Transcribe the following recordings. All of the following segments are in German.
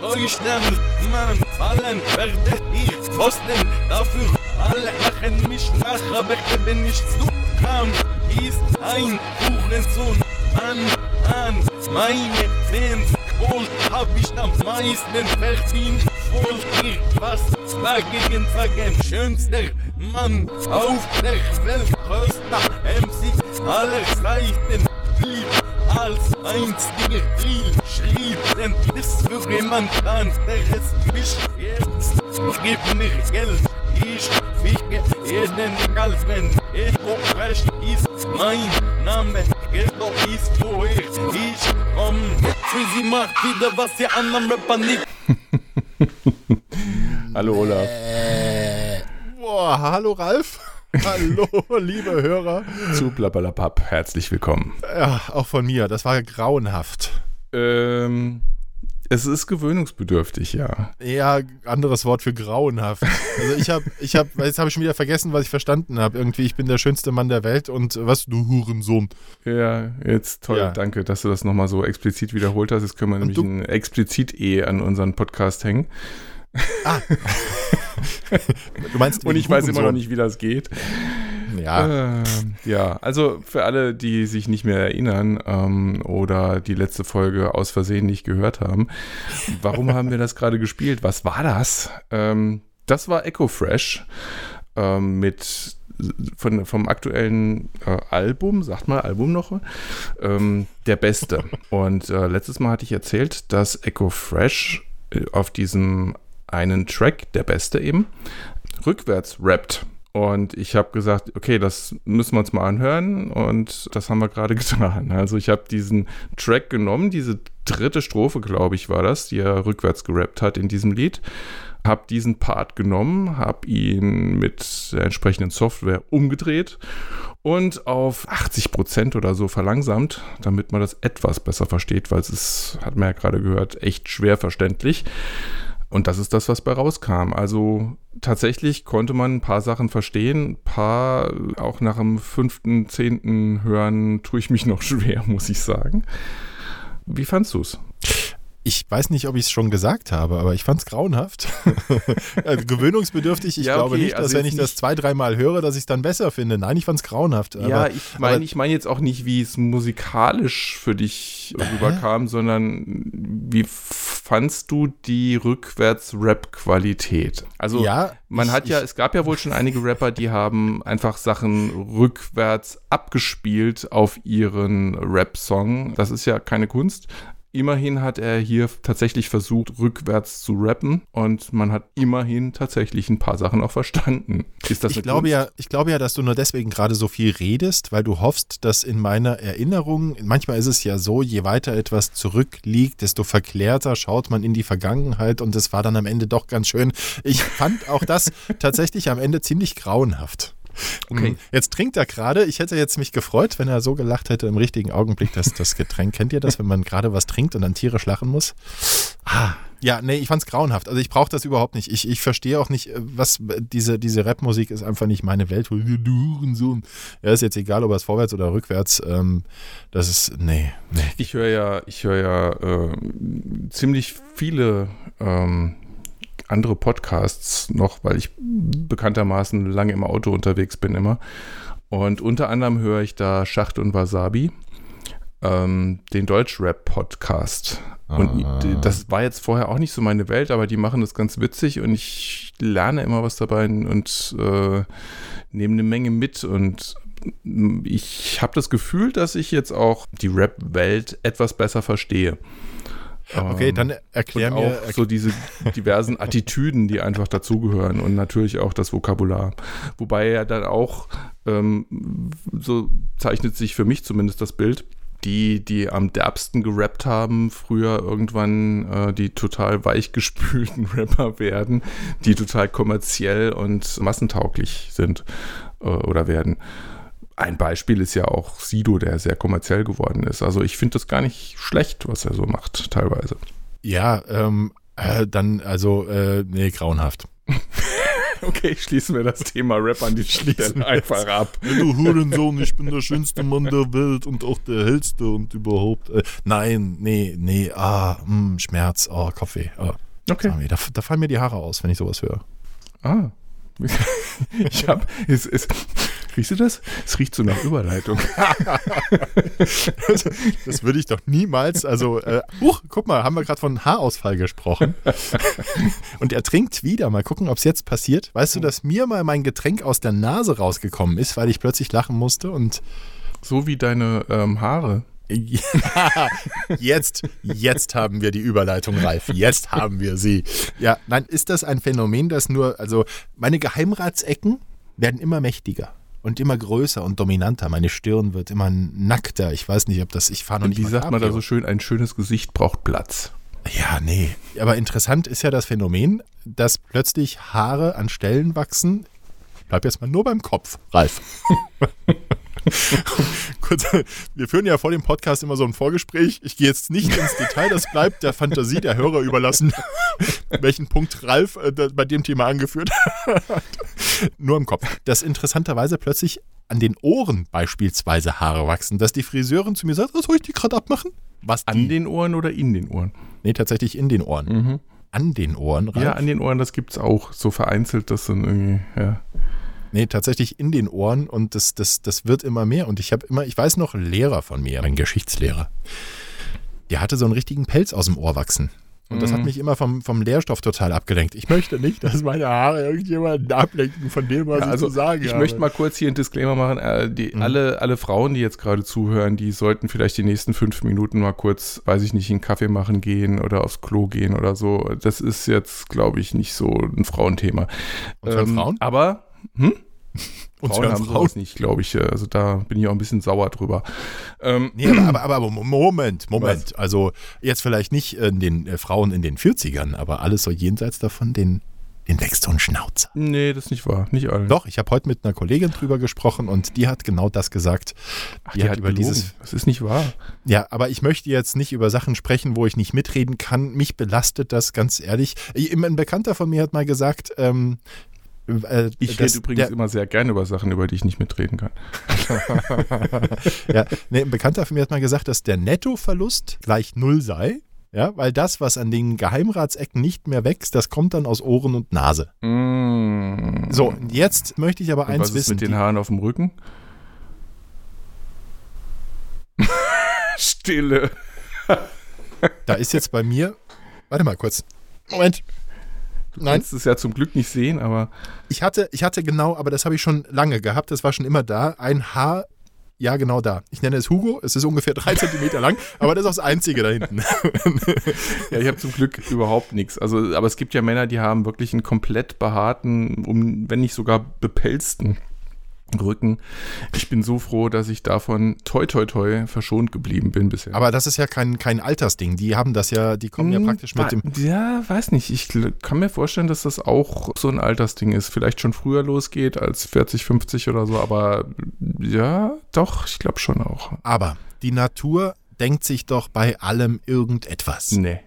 Deutschland, Mann, fallen werde ich Pfosten. Dafür alle lachen mich nach, aber bin nicht so kam. Ist ein Hurensohn, Mann, Mann, meine Fans. Wohl hab ich am meisten verdient. Wohl ich was dagegen sagen. Schönster Mann auf der Welt, größter MC aller Zeiten. Blieb als einziger Ziel denn das für jemand anderes mich jetzt. Gib mir Geld, ich ficke jeden egal wenn Ego Fresh ist mein Name, Ghetto ist wo ich, ich komm. Freezy macht wieder was die anderen Rapper nicht. Hallo Olaf. Boah, hallo Ralf. Hallo, liebe Hörer. Zu Blablabab, herzlich willkommen. Ja, auch von mir. Das war grauenhaft. Ähm, es ist gewöhnungsbedürftig, ja. Ja, anderes Wort für grauenhaft. Also ich habe, ich habe, jetzt habe ich schon wieder vergessen, was ich verstanden habe. Irgendwie, ich bin der schönste Mann der Welt und was, du Hurensohn. Ja, jetzt toll, Ja. danke, dass du das nochmal so explizit wiederholt hast. Jetzt können wir nämlich du- ein explizit-E an unseren Podcast hängen. Du meinst Und ich weiß immer noch Hurensohn. nicht, wie das geht. Ja, Ähm, ja, also für alle, die sich nicht mehr erinnern ähm, oder die letzte Folge aus Versehen nicht gehört haben, warum haben wir das gerade gespielt? Was war das? Ähm, das war Echo Fresh ähm, mit von, vom aktuellen äh, Album, sagt mal Album noch, ähm, der Beste. Und äh, letztes Mal hatte ich erzählt, dass Echo Fresh äh, auf diesem einen Track, der Beste eben, rückwärts rappt. Und ich habe gesagt, okay, das müssen wir uns mal anhören. Und das haben wir gerade getan. Also ich habe diesen Track genommen, diese dritte Strophe, glaube ich, war das, die er rückwärts gerappt hat in diesem Lied. Habe diesen Part genommen, habe ihn mit der entsprechenden Software umgedreht und auf 80% oder so verlangsamt, damit man das etwas besser versteht, weil es ist, hat man ja gerade gehört, echt schwer verständlich. Und das ist das, was bei rauskam. Also tatsächlich konnte man ein paar Sachen verstehen, ein paar auch nach dem fünften, zehnten Hören tue ich mich noch schwer, muss ich sagen. Wie fandst du's? Ich weiß nicht, ob ich es schon gesagt habe, aber ich fand es grauenhaft. also gewöhnungsbedürftig. Ich Ja, glaube okay, nicht, dass also wenn ich das zwei, dreimal höre, dass ich es dann besser finde. Nein, ich fand es grauenhaft. ja, aber, ich meine ich meine jetzt auch nicht, wie es musikalisch für dich rüberkam, sondern wie fandst du die Rückwärts-Rap-Qualität? Also ja, Man ich, hat ja, ich, es gab ja wohl schon einige Rapper, die haben einfach Sachen rückwärts abgespielt auf ihren Rap-Song. Das ist ja keine Kunst. Immerhin hat er hier tatsächlich versucht, rückwärts zu rappen und man hat immerhin tatsächlich ein paar Sachen auch verstanden. Ist das ich glaube Kunst? ja, ich glaube ja, dass du nur deswegen gerade so viel redest, weil du hoffst, dass in meiner Erinnerung, manchmal ist es ja so, je weiter etwas zurückliegt, desto verklärter schaut man in die Vergangenheit und es war dann am Ende doch ganz schön. Ich fand auch das tatsächlich am Ende ziemlich grauenhaft. Okay. Jetzt trinkt er gerade. Ich hätte jetzt mich gefreut, wenn er so gelacht hätte im richtigen Augenblick, dass das Getränk. Kennt ihr das, wenn man gerade was trinkt und dann tierisch lachen muss? Ah. Ja, nee, ich fand's grauenhaft. Also ich brauche das überhaupt nicht. Ich, ich verstehe auch nicht, äh, was diese, diese Rapmusik ist einfach nicht meine Welt. Ja, ist jetzt egal, ob er es vorwärts oder rückwärts. Ähm, das ist, nee, nee. Ich höre ja, ich höre ja äh, ziemlich viele ähm, andere Podcasts noch, weil ich bekanntermaßen lange im Auto unterwegs bin immer. Und unter anderem höre ich da Schacht und Wasabi, ähm, den Deutschrap-Podcast. Und Ah. das war jetzt vorher auch nicht so meine Welt, aber die machen das ganz witzig und ich lerne immer was dabei und äh, nehme eine Menge mit und ich habe das Gefühl, dass ich jetzt auch die Rap-Welt etwas besser verstehe. Okay, Ähm, dann erklär und mir. auch so diese diversen Attitüden, die einfach dazugehören und natürlich auch das Vokabular. Wobei ja dann auch, ähm, so zeichnet sich für mich zumindest das Bild, die, die am derbsten gerappt haben, früher irgendwann äh, die total weichgespülten Rapper werden, die total kommerziell und massentauglich sind äh, oder werden. Ein Beispiel ist ja auch Sido, der sehr kommerziell geworden ist. Also ich finde das gar nicht schlecht, was er so macht, teilweise. Ja, ähm, äh, dann, also, äh, nee, grauenhaft. Okay, schließen wir das Thema Rap an die Stelle einfach ab. Du Hurensohn, ich bin der schönste Mann der Welt und auch der hellste und überhaupt. Äh, nein, nee, nee, ah, mh, Schmerz, oh, Kopfweh. Oh. Okay. Da, da fallen mir die Haare aus, wenn ich sowas höre. Ah. Ich hab, es, es, riechst du das? Es riecht so nach Überleitung. das, das würde ich doch niemals, also, äh, huch, guck mal, haben wir gerade von Haarausfall gesprochen. Und er trinkt wieder. Mal gucken, ob es jetzt passiert. Weißt du, dass mir mal mein Getränk aus der Nase rausgekommen ist, weil ich plötzlich lachen musste und So wie deine ähm, Haare. Ja, jetzt, jetzt haben wir die Überleitung, Ralf. Jetzt haben wir sie. Ja, nein, ist das ein Phänomen, das nur, also meine Geheimratsecken werden immer mächtiger und immer größer und dominanter. Meine Stirn wird immer nackter. Ich weiß nicht, ob das, ich fahre noch Und nicht wie sagt man da so schön, ein schönes Gesicht braucht Platz. Ja, nee. Aber interessant ist ja das Phänomen, dass plötzlich Haare an Stellen wachsen. Bleib jetzt mal nur beim Kopf, Ralf. Kurz, wir führen ja vor dem Podcast immer so ein Vorgespräch. Ich gehe jetzt nicht ins Detail, das bleibt der Fantasie der Hörer überlassen, welchen Punkt Ralf äh, bei dem Thema angeführt hat. Nur im Kopf. Dass interessanterweise plötzlich an den Ohren beispielsweise Haare wachsen, dass die Friseurin zu mir sagt, was soll ich die gerade abmachen? Was An die? den Ohren oder in den Ohren? Nee, tatsächlich in den Ohren. An den Ohren, Ralf? Ja, an den Ohren, das gibt's auch. So vereinzelt, das dann irgendwie, ja. Nee, tatsächlich in den Ohren und das, das, das wird immer mehr. Und ich habe immer, ich weiß noch, Lehrer von mir, ein Geschichtslehrer, der hatte so einen richtigen Pelz aus dem Ohr wachsen. Und das hat mich immer vom, vom Lehrstoff total abgelenkt. Ich möchte nicht, dass meine Haare irgendjemanden ablenken von dem, was Ja, also ich zu sagen ich habe. möchte mal kurz hier einen Disclaimer machen. Äh, die, alle, alle Frauen, die jetzt gerade zuhören, die sollten vielleicht die nächsten fünf Minuten mal kurz, weiß ich nicht, einen Kaffee machen gehen oder aufs Klo gehen oder so. Das ist jetzt, glaube ich, nicht so ein Frauenthema. Und hören Frauen? Aber hm? Und Frauen haben Frauen? nicht, glaube ich. Also da bin ich auch ein bisschen sauer drüber. Ähm, Nee, aber, aber, aber Moment, Moment. Also jetzt vielleicht nicht in den äh, Frauen in den 40ern, aber alles so jenseits davon, den, den wächst so ein Schnauzer. nee, das ist nicht wahr. Nicht alle. Doch, ich habe heute mit einer Kollegin drüber gesprochen und die hat genau das gesagt. Ach, die, die hat hat über gelogen. dieses Das ist nicht wahr. Ja, aber ich möchte jetzt nicht über Sachen sprechen, wo ich nicht mitreden kann. Mich belastet das, ganz ehrlich. Ein ein Bekannter von mir hat mal gesagt, ähm, äh, Ich rede übrigens der, immer sehr gerne über Sachen, über die ich nicht mitreden kann. ja, nee, ein Bekannter von mir hat mal gesagt, dass der Nettoverlust gleich null sei. Ja, weil das, was an den Geheimratsecken nicht mehr wächst, das kommt dann aus Ohren und Nase. Mm. So, jetzt möchte ich aber Und eins was ist wissen. mit den Haaren auf dem Rücken? Stille. da ist jetzt bei mir. Warte mal kurz. Moment. Du Nein. kannst es ja zum Glück nicht sehen, aber Ich hatte, ich hatte genau, aber das habe ich schon lange gehabt, das war schon immer da, ein Haar, ja genau da. Ich nenne es Hugo, es ist ungefähr drei Zentimeter lang, aber das ist auch das einzige da hinten. ja, ich habe zum Glück überhaupt nichts. Also, aber es gibt ja Männer, die haben wirklich einen komplett behaarten, um, wenn nicht sogar bepelzten Rücken. Ich bin so froh, dass ich davon toi toi toi verschont geblieben bin bisher. Aber das ist ja kein, kein Altersding, die haben das ja, die kommen ja Hm, praktisch mit dem, Ja, weiß nicht. Ich kann mir vorstellen, dass das auch so ein Altersding ist. Vielleicht schon früher losgeht als 40, 50 oder so, aber ja, doch, ich glaube schon auch. aber die Natur denkt sich doch bei allem irgendetwas. Nee.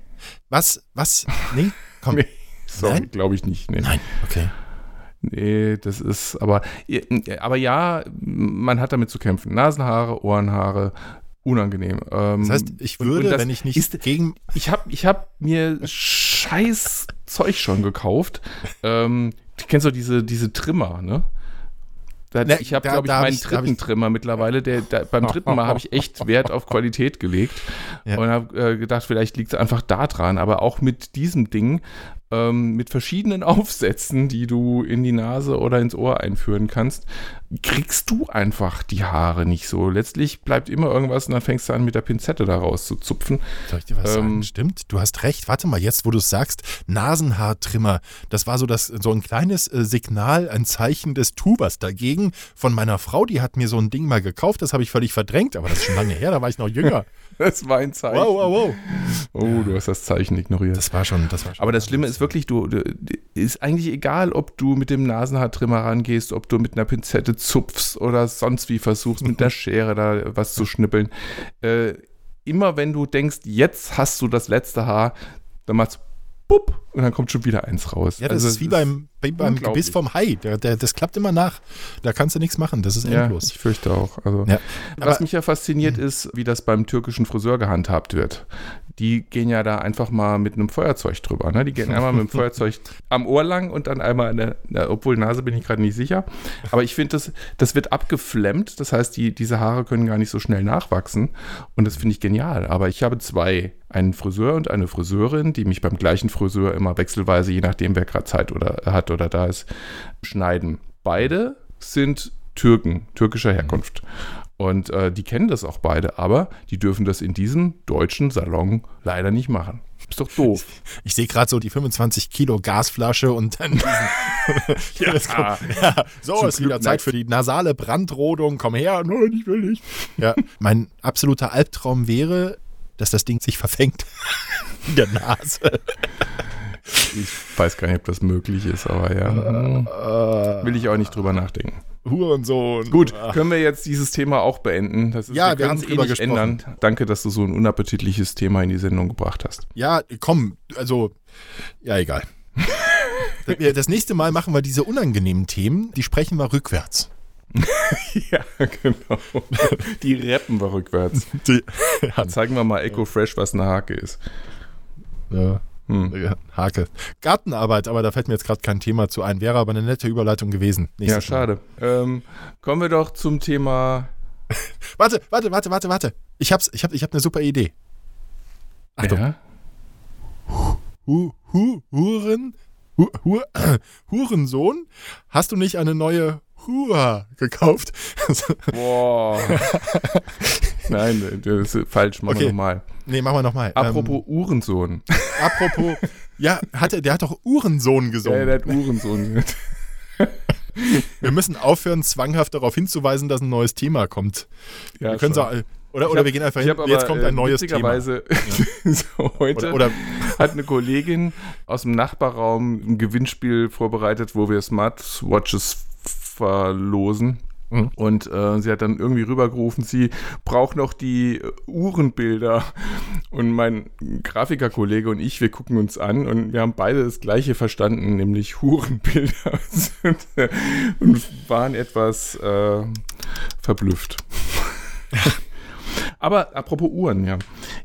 Was, was, nee, komm, Nee, sorry, glaube ich nicht. Nee. nein, okay. Nee, das ist, aber, aber ja, man hat damit zu kämpfen. Nasenhaare, Ohrenhaare, unangenehm. Ähm, Das heißt, ich würde, das wenn ich nicht ist- gegen, ich habe ich hab mir scheiß Zeug schon gekauft. ähm, du kennst doch diese, diese Trimmer, ne? Da, Ne, ich habe, glaube ich, meinen ich- dritten ich- Trimmer mittlerweile. Der, der, beim dritten Mal habe ich echt Wert auf Qualität gelegt Ja. und habe äh, gedacht, vielleicht liegt es einfach da dran. Aber auch mit diesem Ding, ähm, mit verschiedenen Aufsätzen, die du in die Nase oder ins Ohr einführen kannst, kriegst du einfach die Haare nicht so. Letztlich bleibt immer irgendwas und dann fängst du an, mit der Pinzette da rauszuzupfen. Soll ich dir was sagen? Ähm, Stimmt, du hast recht. Warte mal, jetzt, wo du es sagst, Nasenhaartrimmer, das war so, das, so ein kleines äh, Signal, ein Zeichen des Tubers dagegen von meiner Frau. Die hat mir so ein Ding mal gekauft, das habe ich völlig verdrängt, aber das ist schon lange her, da war ich noch jünger. Das war ein Zeichen. Wow, wow, wow. Oh, du hast das Zeichen ignoriert. Das war schon, das war schon. Aber das Schlimme ist wirklich, du, du ist eigentlich egal, ob du mit dem Nasenhaartrimmer rangehst, ob du mit einer Pinzette zupfst oder sonst wie versuchst, mit einer Schere da was zu schnippeln. Äh, immer wenn du denkst, jetzt hast du das letzte Haar, dann machst du bupp und dann kommt schon wieder eins raus. Ja, das Also ist wie beim, beim. Gebiss vom Hai. Der, der, das klappt immer nach. Da kannst du nichts machen. Das ist Ja, endlos. ich fürchte auch. Also, Ja. was Aber- Mhm. mich ja fasziniert ist, wie das beim türkischen Friseur gehandhabt wird. Die gehen ja da einfach mal mit einem Feuerzeug drüber. Ne? Die gehen einmal mit dem Feuerzeug am Ohr lang und dann einmal an der, na, obwohl Nase bin ich gerade nicht sicher. Aber ich finde, das, das wird abgeflemmt. Das heißt, die, diese Haare können gar nicht so schnell nachwachsen. Und das finde ich genial. Aber ich habe zwei. Einen Friseur und eine Friseurin, die mich beim gleichen Friseur immer wechselweise, je nachdem, wer gerade Zeit oder hat oder da ist, schneiden. Beide sind Türken, türkischer Herkunft. Und äh, die kennen das auch beide, aber die dürfen das in diesem deutschen Salon leider nicht machen. Ist doch doof. Ich sehe gerade so die 25 Kilo Gasflasche und dann kommt, ja, so Zum ist wieder Glück Zeit nicht. für die nasale Brandrodung. Komm her, nein, ich will nicht. Ja, mein absoluter Albtraum wäre, dass das Ding sich verfängt in der Nase. Ich weiß gar nicht, ob das möglich ist, aber ja. hm, Will ich auch nicht drüber nachdenken. Hurensohn. Gut, können wir jetzt dieses Thema auch beenden? Das ist, Ja, wir haben es drüber nicht ändern. Danke, dass du so ein unappetitliches Thema in die Sendung gebracht hast. Ja, komm, also, ja, egal. Das nächste Mal machen wir diese unangenehmen Themen, die sprechen wir rückwärts. Ja, genau. Die rappen wir rückwärts. Die, Zeigen wir mal Echo Fresh, was eine Hake ist. ja. Hm. Ja, Hake. Gartenarbeit, aber da fällt mir jetzt gerade kein Thema zu ein. Wäre aber eine nette Überleitung gewesen. Ja, Nächstes Mal. schade. Ähm, kommen wir doch zum Thema. Warte, warte, warte, warte, warte. Ich hab's, ich hab, ich hab eine super Idee. Achtung. Ja? Hu, hu, Huren, hu, hu, Hurensohn, hast du nicht eine neue Hua gekauft? Boah. Nein, das ist falsch. Machen Okay. wir nochmal. nee, machen wir nochmal. Apropos Uhrensohn. Ähm, apropos, ja, hatte, der hat doch Uhrensohn Ja, gesungen. der hat Uhrensohn. wir müssen aufhören, zwanghaft darauf hinzuweisen, dass ein neues Thema kommt. Ja, wir können so, oder, oder hab- wir gehen einfach hin, hab jetzt aber, kommt äh, ein neues Thema. witzigerweise so heute Oder, oder hat eine Kollegin aus dem Nachbarraum ein Gewinnspiel vorbereitet, wo wir Smartwatches verlosen. Mhm. Und äh, sie hat dann irgendwie rübergerufen, sie braucht noch die äh, Uhrenbilder. Und mein Grafikerkollege und ich, wir gucken uns an und wir haben beide das gleiche verstanden, nämlich Hurenbilder. und, äh, und waren etwas äh, verblüfft. Aber apropos Uhren, ja.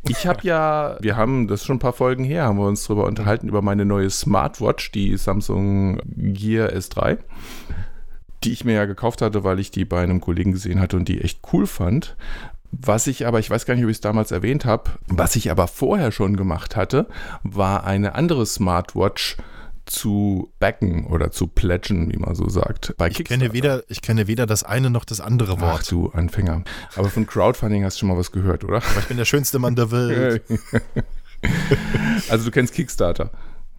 Ich habe ja, wir haben das schon ein paar Folgen her, haben wir uns darüber unterhalten, über meine neue Smartwatch, die Samsung Gear S3, die ich mir ja gekauft hatte, weil ich die bei einem Kollegen gesehen hatte und die echt cool fand. Was ich aber, ich weiß gar nicht, ob ich es damals erwähnt habe, was ich aber vorher schon gemacht hatte, war eine andere Smartwatch zu backen oder zu pledgen, wie man so sagt. Bei ich kenne, weder, ich kenne weder das eine noch das andere Ach Wort. du Anfänger. Aber von Crowdfunding hast du schon mal was gehört, oder? Aber ich bin der schönste Mann der Welt. also du kennst Kickstarter.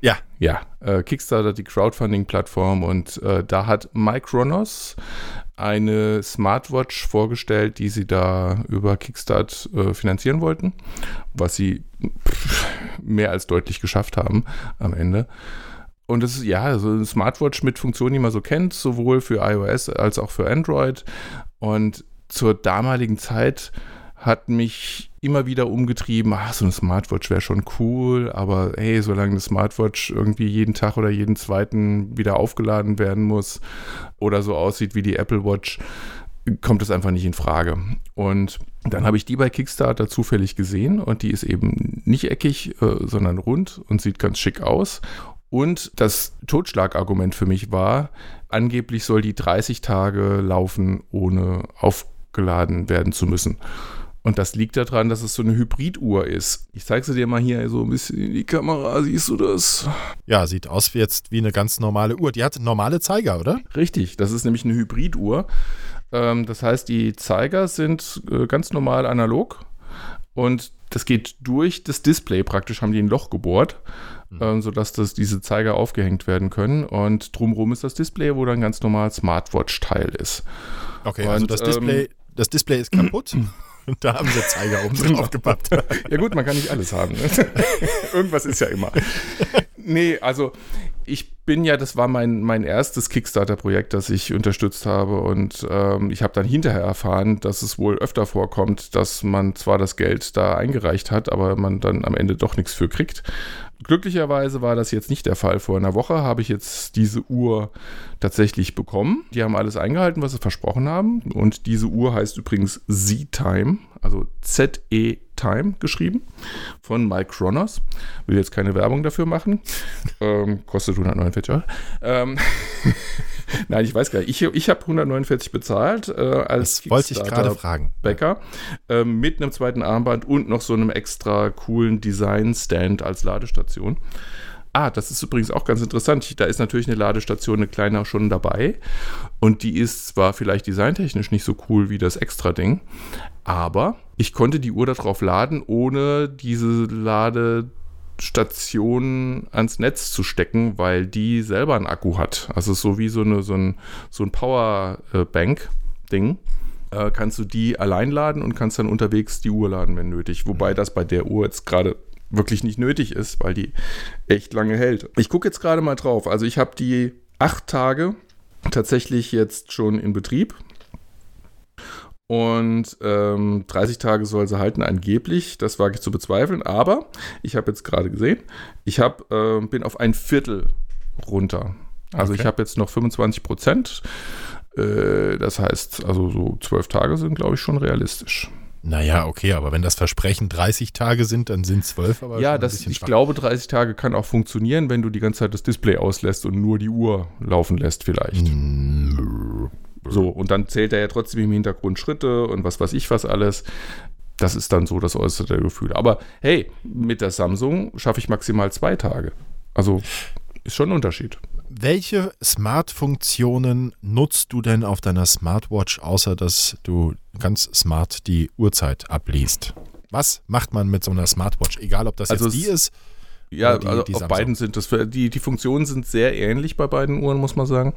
Ja, Ja, äh, Kickstarter, die Crowdfunding-Plattform und äh, da hat Micronos eine Smartwatch vorgestellt, die sie da über Kickstart äh, finanzieren wollten, was sie pff, mehr als deutlich geschafft haben am Ende. Und es ist ja so eine Smartwatch mit Funktionen, die man so kennt, sowohl für iOS als auch für Android. Und zur damaligen Zeit hat mich immer wieder umgetrieben, ach, so eine Smartwatch wäre schon cool, aber hey, solange eine Smartwatch irgendwie jeden Tag oder jeden zweiten wieder aufgeladen werden muss oder so aussieht wie die Apple Watch, kommt es einfach nicht in Frage. Und dann habe ich die bei Kickstarter zufällig gesehen und die ist eben nicht eckig, äh, sondern rund und sieht ganz schick aus. Und das Totschlagargument für mich war, angeblich soll die 30 Tage laufen, ohne aufgeladen werden zu müssen. Und das liegt daran, dass es so eine Hybriduhr ist. Ich zeige sie dir mal hier so ein bisschen in die Kamera. Siehst du das? ja, sieht aus wie jetzt wie eine ganz normale Uhr. Die hat normale Zeiger, oder? Richtig, das ist nämlich eine Hybriduhr. Ähm, das heißt, die Zeiger sind äh, ganz normal analog und das geht durch das Display. Praktisch haben die ein Loch gebohrt, ähm, sodass das, diese Zeiger aufgehängt werden können. Und drumherum ist das Display, wo dann ganz normal Smartwatch-Teil ist. Okay, also Und, das ähm, Display, das Display ist kaputt. Und da haben sie Zeiger oben drauf gepappt. Ja gut, man kann nicht alles haben. Ne? Irgendwas ist ja immer. Nee, also ich bin ja, das war mein, mein erstes Kickstarter-Projekt, das ich unterstützt habe. Und ähm, ich habe dann hinterher erfahren, dass es wohl öfter vorkommt, dass man zwar das Geld da eingereicht hat, aber man dann am Ende doch nichts für kriegt. Glücklicherweise war das jetzt nicht der Fall. Vor einer Woche habe ich jetzt diese Uhr tatsächlich bekommen. Die haben alles eingehalten, was sie versprochen haben. Und diese Uhr heißt übrigens Z-Time, also Z-E-Time geschrieben, von Mike Kronos. Will jetzt keine Werbung dafür machen. ähm, kostet 149 Euro. Ähm Nein, ich weiß gar nicht. Ich, ich habe 149 bezahlt äh, als das wollte ich gerade fragen. Bäcker äh, mit einem zweiten Armband und noch so einem extra coolen Design-Stand als Ladestation. Ah, das ist übrigens auch ganz interessant. Da ist natürlich eine Ladestation, eine kleine schon dabei. Und die ist zwar vielleicht designtechnisch nicht so cool wie das Extra-Ding, aber ich konnte die Uhr darauf laden, ohne diese Ladestation ans Netz zu stecken, weil die selber einen Akku hat. Also so wie so, eine, so ein, so ein Powerbank-Ding äh, kannst du die allein laden und kannst dann unterwegs die Uhr laden, wenn nötig. Wobei das bei der Uhr jetzt gerade wirklich nicht nötig ist, weil die echt lange hält. Ich gucke jetzt gerade mal drauf. Also ich habe die acht Tage tatsächlich jetzt schon in Betrieb. Und ähm, 30 Tage soll sie halten, angeblich. Das wage ich zu bezweifeln. Aber ich habe jetzt gerade gesehen, ich hab, äh, bin auf ein Viertel runter. Also okay. ich habe jetzt noch 25 Prozent. Äh, das heißt, also so zwölf Tage sind, glaube ich, schon realistisch. Naja, okay, aber wenn das Versprechen 30 Tage sind, dann sind 12 aber Ja, das, ich schwach. glaube, 30 Tage kann auch funktionieren, wenn du die ganze Zeit das Display auslässt und nur die Uhr laufen lässt, vielleicht. So, und dann zählt er ja trotzdem im Hintergrund Schritte und was weiß ich was alles. Das ist dann so das äußere Gefühl. Aber hey, mit der Samsung schaffe ich maximal zwei Tage. Also ist schon ein Unterschied. Welche Smart-Funktionen nutzt du denn auf deiner Smartwatch, außer dass du ganz smart die Uhrzeit abliest? Was macht man mit so einer Smartwatch? Egal, ob das also jetzt die ist. Ja, die, also die auf beiden sind das. Die, die Funktionen sind sehr ähnlich bei beiden Uhren, muss man sagen.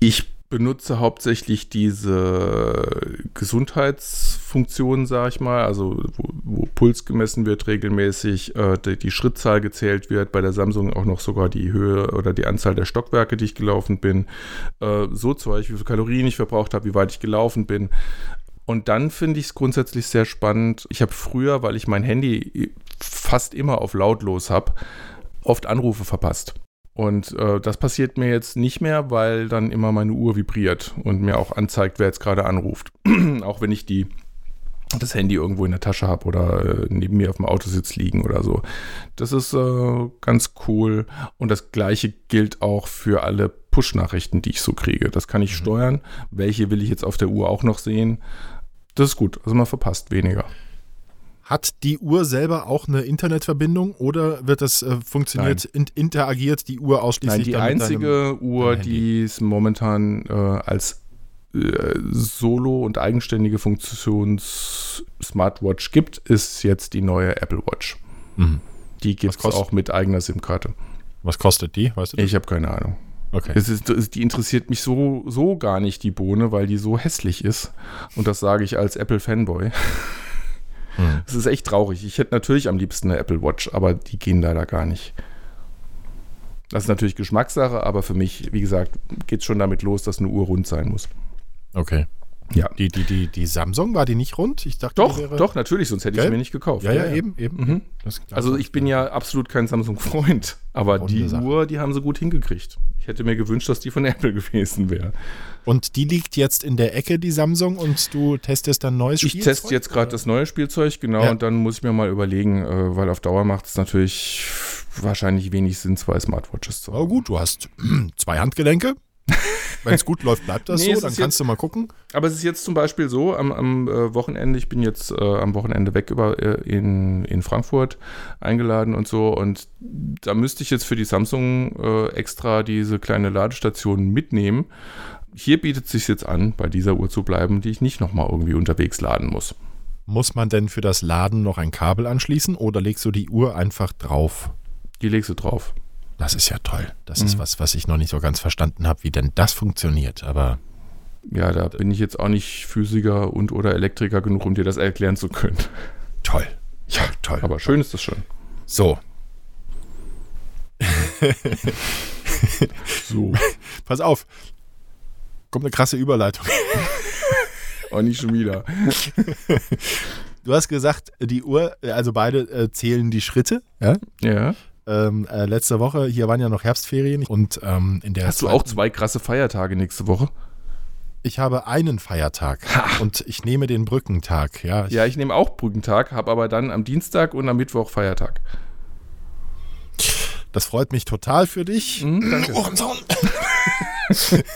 Ich benutze hauptsächlich diese Gesundheitsfunktionen, sage ich mal, also wo, wo, Puls gemessen wird regelmäßig, äh, die, die, Schrittzahl gezählt wird, bei der Samsung auch noch sogar die Höhe oder die Anzahl der Stockwerke, die ich gelaufen bin, äh, so Zeug, wie viele Kalorien ich verbraucht habe, wie weit ich gelaufen bin. Und dann finde ich es grundsätzlich sehr spannend. Ich habe früher, weil ich mein Handy fast immer auf lautlos habe, oft Anrufe verpasst. Und äh, das passiert mir jetzt nicht mehr, weil dann immer meine Uhr vibriert und mir auch anzeigt, wer jetzt gerade anruft. auch wenn ich die das Handy irgendwo in der Tasche habe oder äh, neben mir auf dem Autositz liegen oder so. Das ist äh, ganz cool. Und das gleiche gilt auch für alle Push-Nachrichten, die ich so kriege. Das kann ich mhm. steuern. Welche will ich jetzt auf der Uhr auch noch sehen? Das ist gut. Also man verpasst weniger. Hat die Uhr selber auch eine Internetverbindung oder wird das äh, funktioniert, in, interagiert die Uhr ausschließlich? Nein, die einzige Uhr, die es momentan äh, als äh, solo und eigenständige Funktions-Smartwatch gibt, ist jetzt die neue Apple Watch. Mhm. Die gibt es auch mit eigener SIM-Karte. Was kostet die? Weißt du ich habe keine Ahnung. Okay. Es ist, die interessiert mich so, so gar nicht, die Bohne, weil die so hässlich ist. Und das sage ich als Apple-Fanboy. Hm. Es ist echt traurig. Ich hätte natürlich am liebsten eine Apple Watch, aber die gehen leider gar nicht. Das ist natürlich Geschmackssache, aber für mich, wie gesagt, geht es schon damit los, dass eine Uhr rund sein muss. Okay. Ja. Die, die, die, die Samsung war die nicht rund? Ich dachte, doch, doch, natürlich, sonst hätte ich sie mir nicht gekauft. Ja, ja, ja, eben, eben. Mhm. also ich bin ja absolut kein Samsung-Freund, aber die Sache. Uhr, die haben sie gut hingekriegt. Ich hätte mir gewünscht, dass die von Apple gewesen wäre. Und die liegt jetzt in der Ecke, die Samsung, und du testest dann neues Spielzeug? Ich teste jetzt gerade das neue Spielzeug, genau, ja. und dann muss ich mir mal überlegen, äh, weil auf Dauer macht es natürlich wahrscheinlich wenig Sinn, zwei Smartwatches zu haben. Aber gut, du hast zwei Handgelenke, wenn es gut läuft, bleibt das nee, so, dann kannst jetzt, du mal gucken. Aber es ist jetzt zum Beispiel so, am, am äh, Wochenende, ich bin jetzt äh, am Wochenende weg über, äh, in, in Frankfurt eingeladen und so und da müsste ich jetzt für die Samsung äh, extra diese kleine Ladestation mitnehmen. Hier bietet es sich jetzt an, bei dieser Uhr zu bleiben, die ich nicht nochmal irgendwie unterwegs laden muss. Muss man denn für das Laden noch ein Kabel anschließen oder legst du die Uhr einfach drauf? Die legst du drauf. Das ist ja toll. Das mhm. ist was, was ich noch nicht so ganz verstanden habe, wie denn das funktioniert. Aber ja, da bin ich jetzt auch nicht Physiker und oder Elektriker genug, um dir das erklären zu können. Toll. Ja, toll. Aber schön ist das schon. So. So. Pass auf. Kommt eine krasse Überleitung. Auch nicht schon wieder. Du hast gesagt, die Uhr, also beide äh, zählen die Schritte. Ja? Ja. Ähm, äh, letzte Woche, hier waren ja noch Herbstferien und ähm, in der Hast du auch zwei krasse Feiertage nächste Woche? Ich habe einen Feiertag und ich nehme den Brückentag. Ja, ich, Ja, ich nehme auch Brückentag, habe aber dann am Dienstag und am Mittwoch Feiertag. das freut mich total für dich. Mhm, danke. Ohrensohn.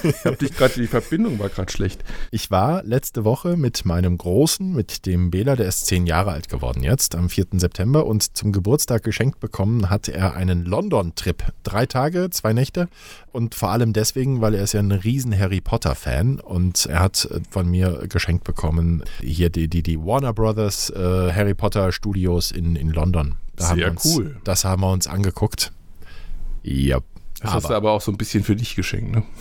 Ich hab dich gerade, die Verbindung war gerade schlecht. Ich war letzte Woche mit meinem Großen, mit dem Bela, der ist zehn Jahre alt geworden jetzt, am 4. September und zum Geburtstag geschenkt bekommen hat er einen London-Trip. Drei Tage, zwei Nächte und vor allem deswegen, weil er ist ja ein riesen Harry Potter-Fan und er hat äh, von mir geschenkt bekommen hier die, die, die Warner Brothers äh, Harry Potter Studios in, in London. Da Sehr wir uns, cool. Das haben wir uns angeguckt. Ja. Das hast du aber auch so ein bisschen für dich geschenkt, ne?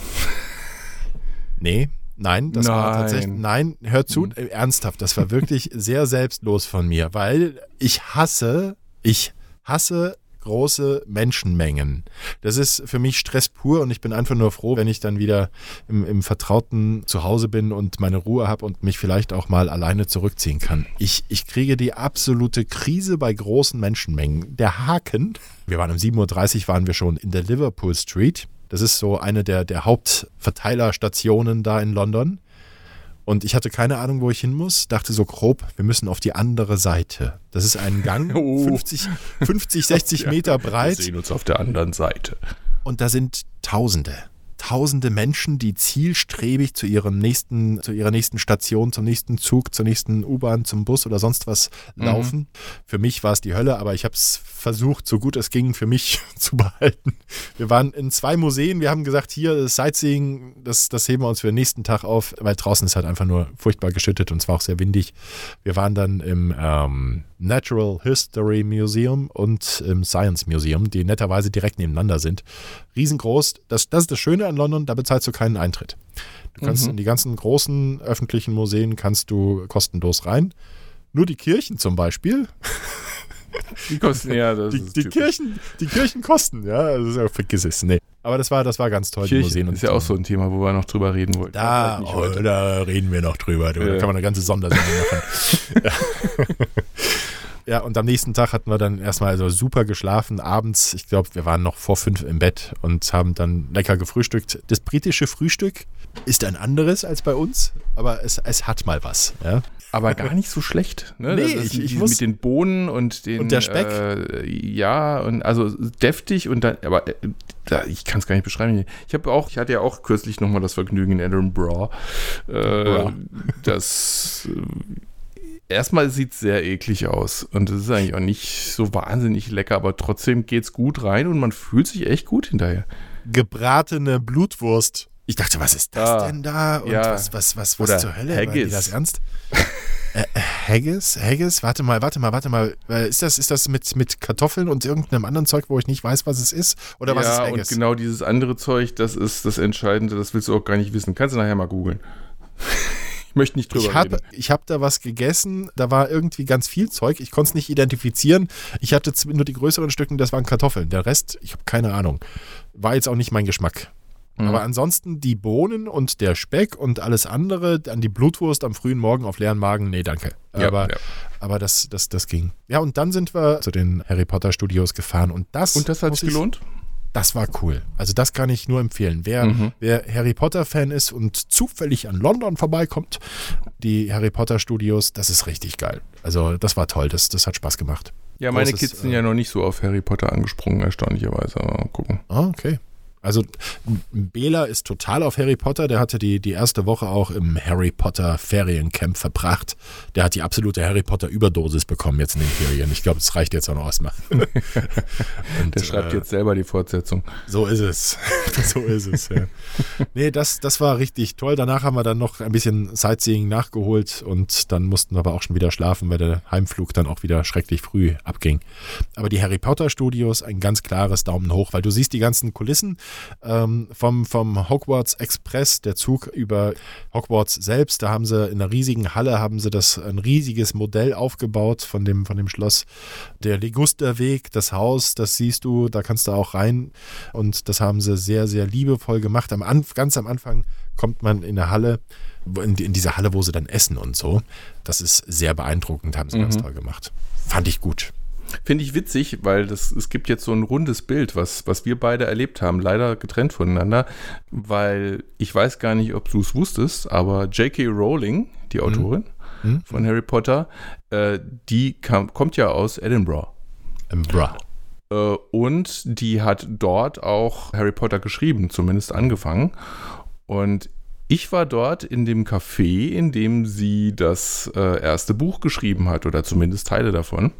Nee, nein, das war Nein. tatsächlich. Nein, hör zu, äh, ernsthaft, das war wirklich sehr selbstlos von mir, weil ich hasse, ich hasse große Menschenmengen. Das ist für mich Stress pur und ich bin einfach nur froh, wenn ich dann wieder im, im vertrauten Zuhause bin und meine Ruhe habe und mich vielleicht auch mal alleine zurückziehen kann. Ich, ich kriege die absolute Krise bei großen Menschenmengen. Der Haken, wir waren um 7.30 Uhr, waren wir schon in der Liverpool Street. Das ist so eine der, der Hauptverteilerstationen da in London. Und ich hatte keine Ahnung, wo ich hin muss. Dachte so grob, wir müssen auf die andere Seite. Das ist ein Gang, Oh. 50, 50 60 Meter Wir breit. sehen uns auf der anderen Seite. Und da sind Tausende. Tausende Menschen, die zielstrebig zu ihrem nächsten, zu ihrer nächsten Station, zum nächsten Zug, zur nächsten U-Bahn, zum Bus oder sonst was laufen. Für mich war es die Hölle, aber ich habe es versucht, so gut es ging, für mich zu behalten. Wir waren in zwei Museen, wir haben gesagt, hier das Sightseeing, das, das heben wir uns für den nächsten Tag auf, weil draußen ist halt einfach nur furchtbar geschüttet und es war auch sehr windig. Wir waren dann im ähm, Natural History Museum und im Science Museum, die netterweise direkt nebeneinander sind. Riesengroß. Das, das ist das Schöne an London, da bezahlst du keinen Eintritt. Du kannst Mhm. in die ganzen großen öffentlichen Museen kannst du kostenlos rein. Nur die Kirchen zum Beispiel. Die kosten ja, das Die, ist die, typisch. Kirchen, die Kirchen kosten, ja. Also, ja, vergiss es. Nee. Aber das war, das war ganz toll, die Kirchen Museen. ist ja auch so ein Thema, wo wir noch drüber reden wollten. Da, oh, da reden wir noch drüber. Du. Da Ja. kann man eine ganze Sondersendung machen. ja. ja, und am nächsten Tag hatten wir dann erstmal also super geschlafen. Abends, ich glaube, wir waren noch vor fünf im Bett und haben dann lecker gefrühstückt. Das britische Frühstück ist ein anderes als bei uns, aber es, es hat mal was. Ja? Aber gar nicht so schlecht. Ne? Nee, ich- ich mit den Bohnen und den Und der Speck? Äh, ja, und also deftig und dann, aber äh, ich kann es gar nicht beschreiben. Ich habe auch, ich hatte ja auch kürzlich nochmal das Vergnügen in Edinburgh. Äh, Bra. das äh, erstmal sieht es sehr eklig aus und es ist eigentlich auch nicht so wahnsinnig lecker, aber trotzdem geht es gut rein und man fühlt sich echt gut hinterher. Gebratene Blutwurst. Ich dachte, was ist das Ah, denn da? Und ja. was, was, was, was Oder zur Hölle? Meinen die Haggis. das ernst? Äh, äh, Haggis? Haggis? Warte mal, warte mal, warte mal. Äh, Ist das, ist das mit, mit Kartoffeln und irgendeinem anderen Zeug, wo ich nicht weiß, was es ist? Oder was ist ja, Haggis? und genau dieses andere Zeug, das ist das Entscheidende, das willst du auch gar nicht wissen. Kannst du nachher mal googeln. Ich möchte nicht drüber Ich habe reden. ich hab da was gegessen, da war irgendwie ganz viel Zeug. Ich konnte es nicht identifizieren. Ich hatte nur die größeren Stücken, das waren Kartoffeln. Der Rest, ich habe keine Ahnung. War jetzt auch nicht mein Geschmack. Mhm. Aber ansonsten die Bohnen und der Speck und alles andere, an die Blutwurst am frühen Morgen auf leeren Magen, nee, danke. Ja, aber ja. aber das, das, das ging. Ja, und dann sind wir zu den Harry Potter Studios gefahren und das, Und das hat sich ich- gelohnt? Das war cool. Also das kann ich nur empfehlen. Wer, Mhm. wer Harry Potter-Fan ist und zufällig an London vorbeikommt, die Harry Potter Studios, das ist richtig geil. Also das war toll, das, das hat Spaß gemacht. Ja, meine Großes, Kids sind äh, ja noch nicht so auf Harry Potter angesprungen, erstaunlicherweise. Aber mal gucken. Ah, okay. Also Bela ist total auf Harry Potter. Der hatte die, die erste Woche auch im Harry Potter Feriencamp verbracht. Der hat die absolute Harry Potter Überdosis bekommen jetzt in den Ferien. Ich glaube, das reicht jetzt auch noch erstmal. Und, Der schreibt äh, jetzt selber die Fortsetzung. So ist es. so ist es, ja. Nee, das, das war richtig toll. Danach haben wir dann noch ein bisschen Sightseeing nachgeholt und dann mussten wir aber auch schon wieder schlafen, weil der Heimflug dann auch wieder schrecklich früh abging. Aber die Harry Potter Studios, ein ganz klares Daumen hoch, weil du siehst die ganzen Kulissen. Ähm, vom, vom Hogwarts Express, der Zug über Hogwarts selbst. Da haben sie in einer riesigen Halle haben sie das ein riesiges Modell aufgebaut von dem, von dem Schloss. Der Ligusterweg, das Haus, das siehst du, da kannst du auch rein. Und das haben sie sehr, sehr liebevoll gemacht. Am Anf ganz am Anfang kommt man in der Halle, in, in diese Halle, wo sie dann essen und so. Das ist sehr beeindruckend, haben sie ganz toll gemacht. Fand ich gut. Finde ich witzig, weil das, es gibt jetzt so ein rundes Bild, was, was wir beide erlebt haben, leider getrennt voneinander, weil ich weiß gar nicht, ob du es wusstest, aber J.K. Rowling, die Autorin Mhm. von Harry Potter, äh, die kam, kommt ja aus Edinburgh. Bra. Äh, und die hat dort auch Harry Potter geschrieben, zumindest angefangen. Und ich war dort in dem Café, in dem sie das äh, erste Buch geschrieben hat, oder zumindest Teile davon.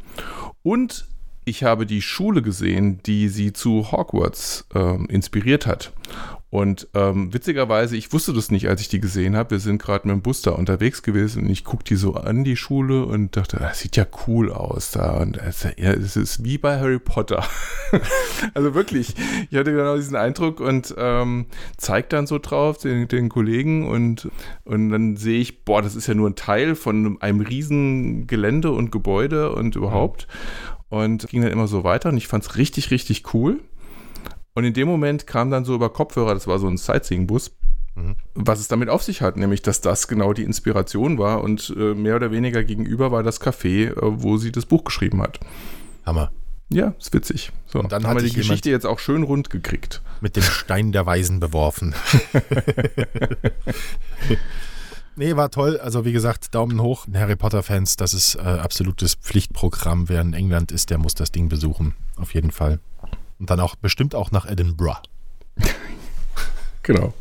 Und ich habe die Schule gesehen, die sie zu Hogwarts ähm, inspiriert hat. Und ähm, witzigerweise, ich wusste das nicht, als ich die gesehen habe. Wir sind gerade mit dem Bus da unterwegs gewesen und ich gucke die so an, die Schule, und dachte, das sieht ja cool aus da. Und es ist wie bei Harry Potter. also wirklich, ich hatte genau diesen Eindruck und ähm, zeigt dann so drauf den, den Kollegen und, und dann sehe ich, boah, das ist ja nur ein Teil von einem riesen Gelände und Gebäude und überhaupt. Und ging dann immer so weiter und ich fand es richtig, richtig cool. Und in dem Moment kam dann so über Kopfhörer, das war so ein Sightseeing-Bus, Mhm. was es damit auf sich hat, nämlich dass das genau die Inspiration war und äh, mehr oder weniger gegenüber war das Café, äh, wo sie das Buch geschrieben hat. Hammer. Ja, ist witzig. So, Und dann haben wir die Geschichte jetzt auch schön rund gekriegt. Mit dem Stein der Weisen beworfen. nee, war toll. Also wie gesagt, Daumen hoch. Harry Potter-Fans, das ist äh, absolutes Pflichtprogramm. Wer in England ist, der muss das Ding besuchen. Auf jeden Fall. Und dann auch bestimmt auch nach Edinburgh. Genau.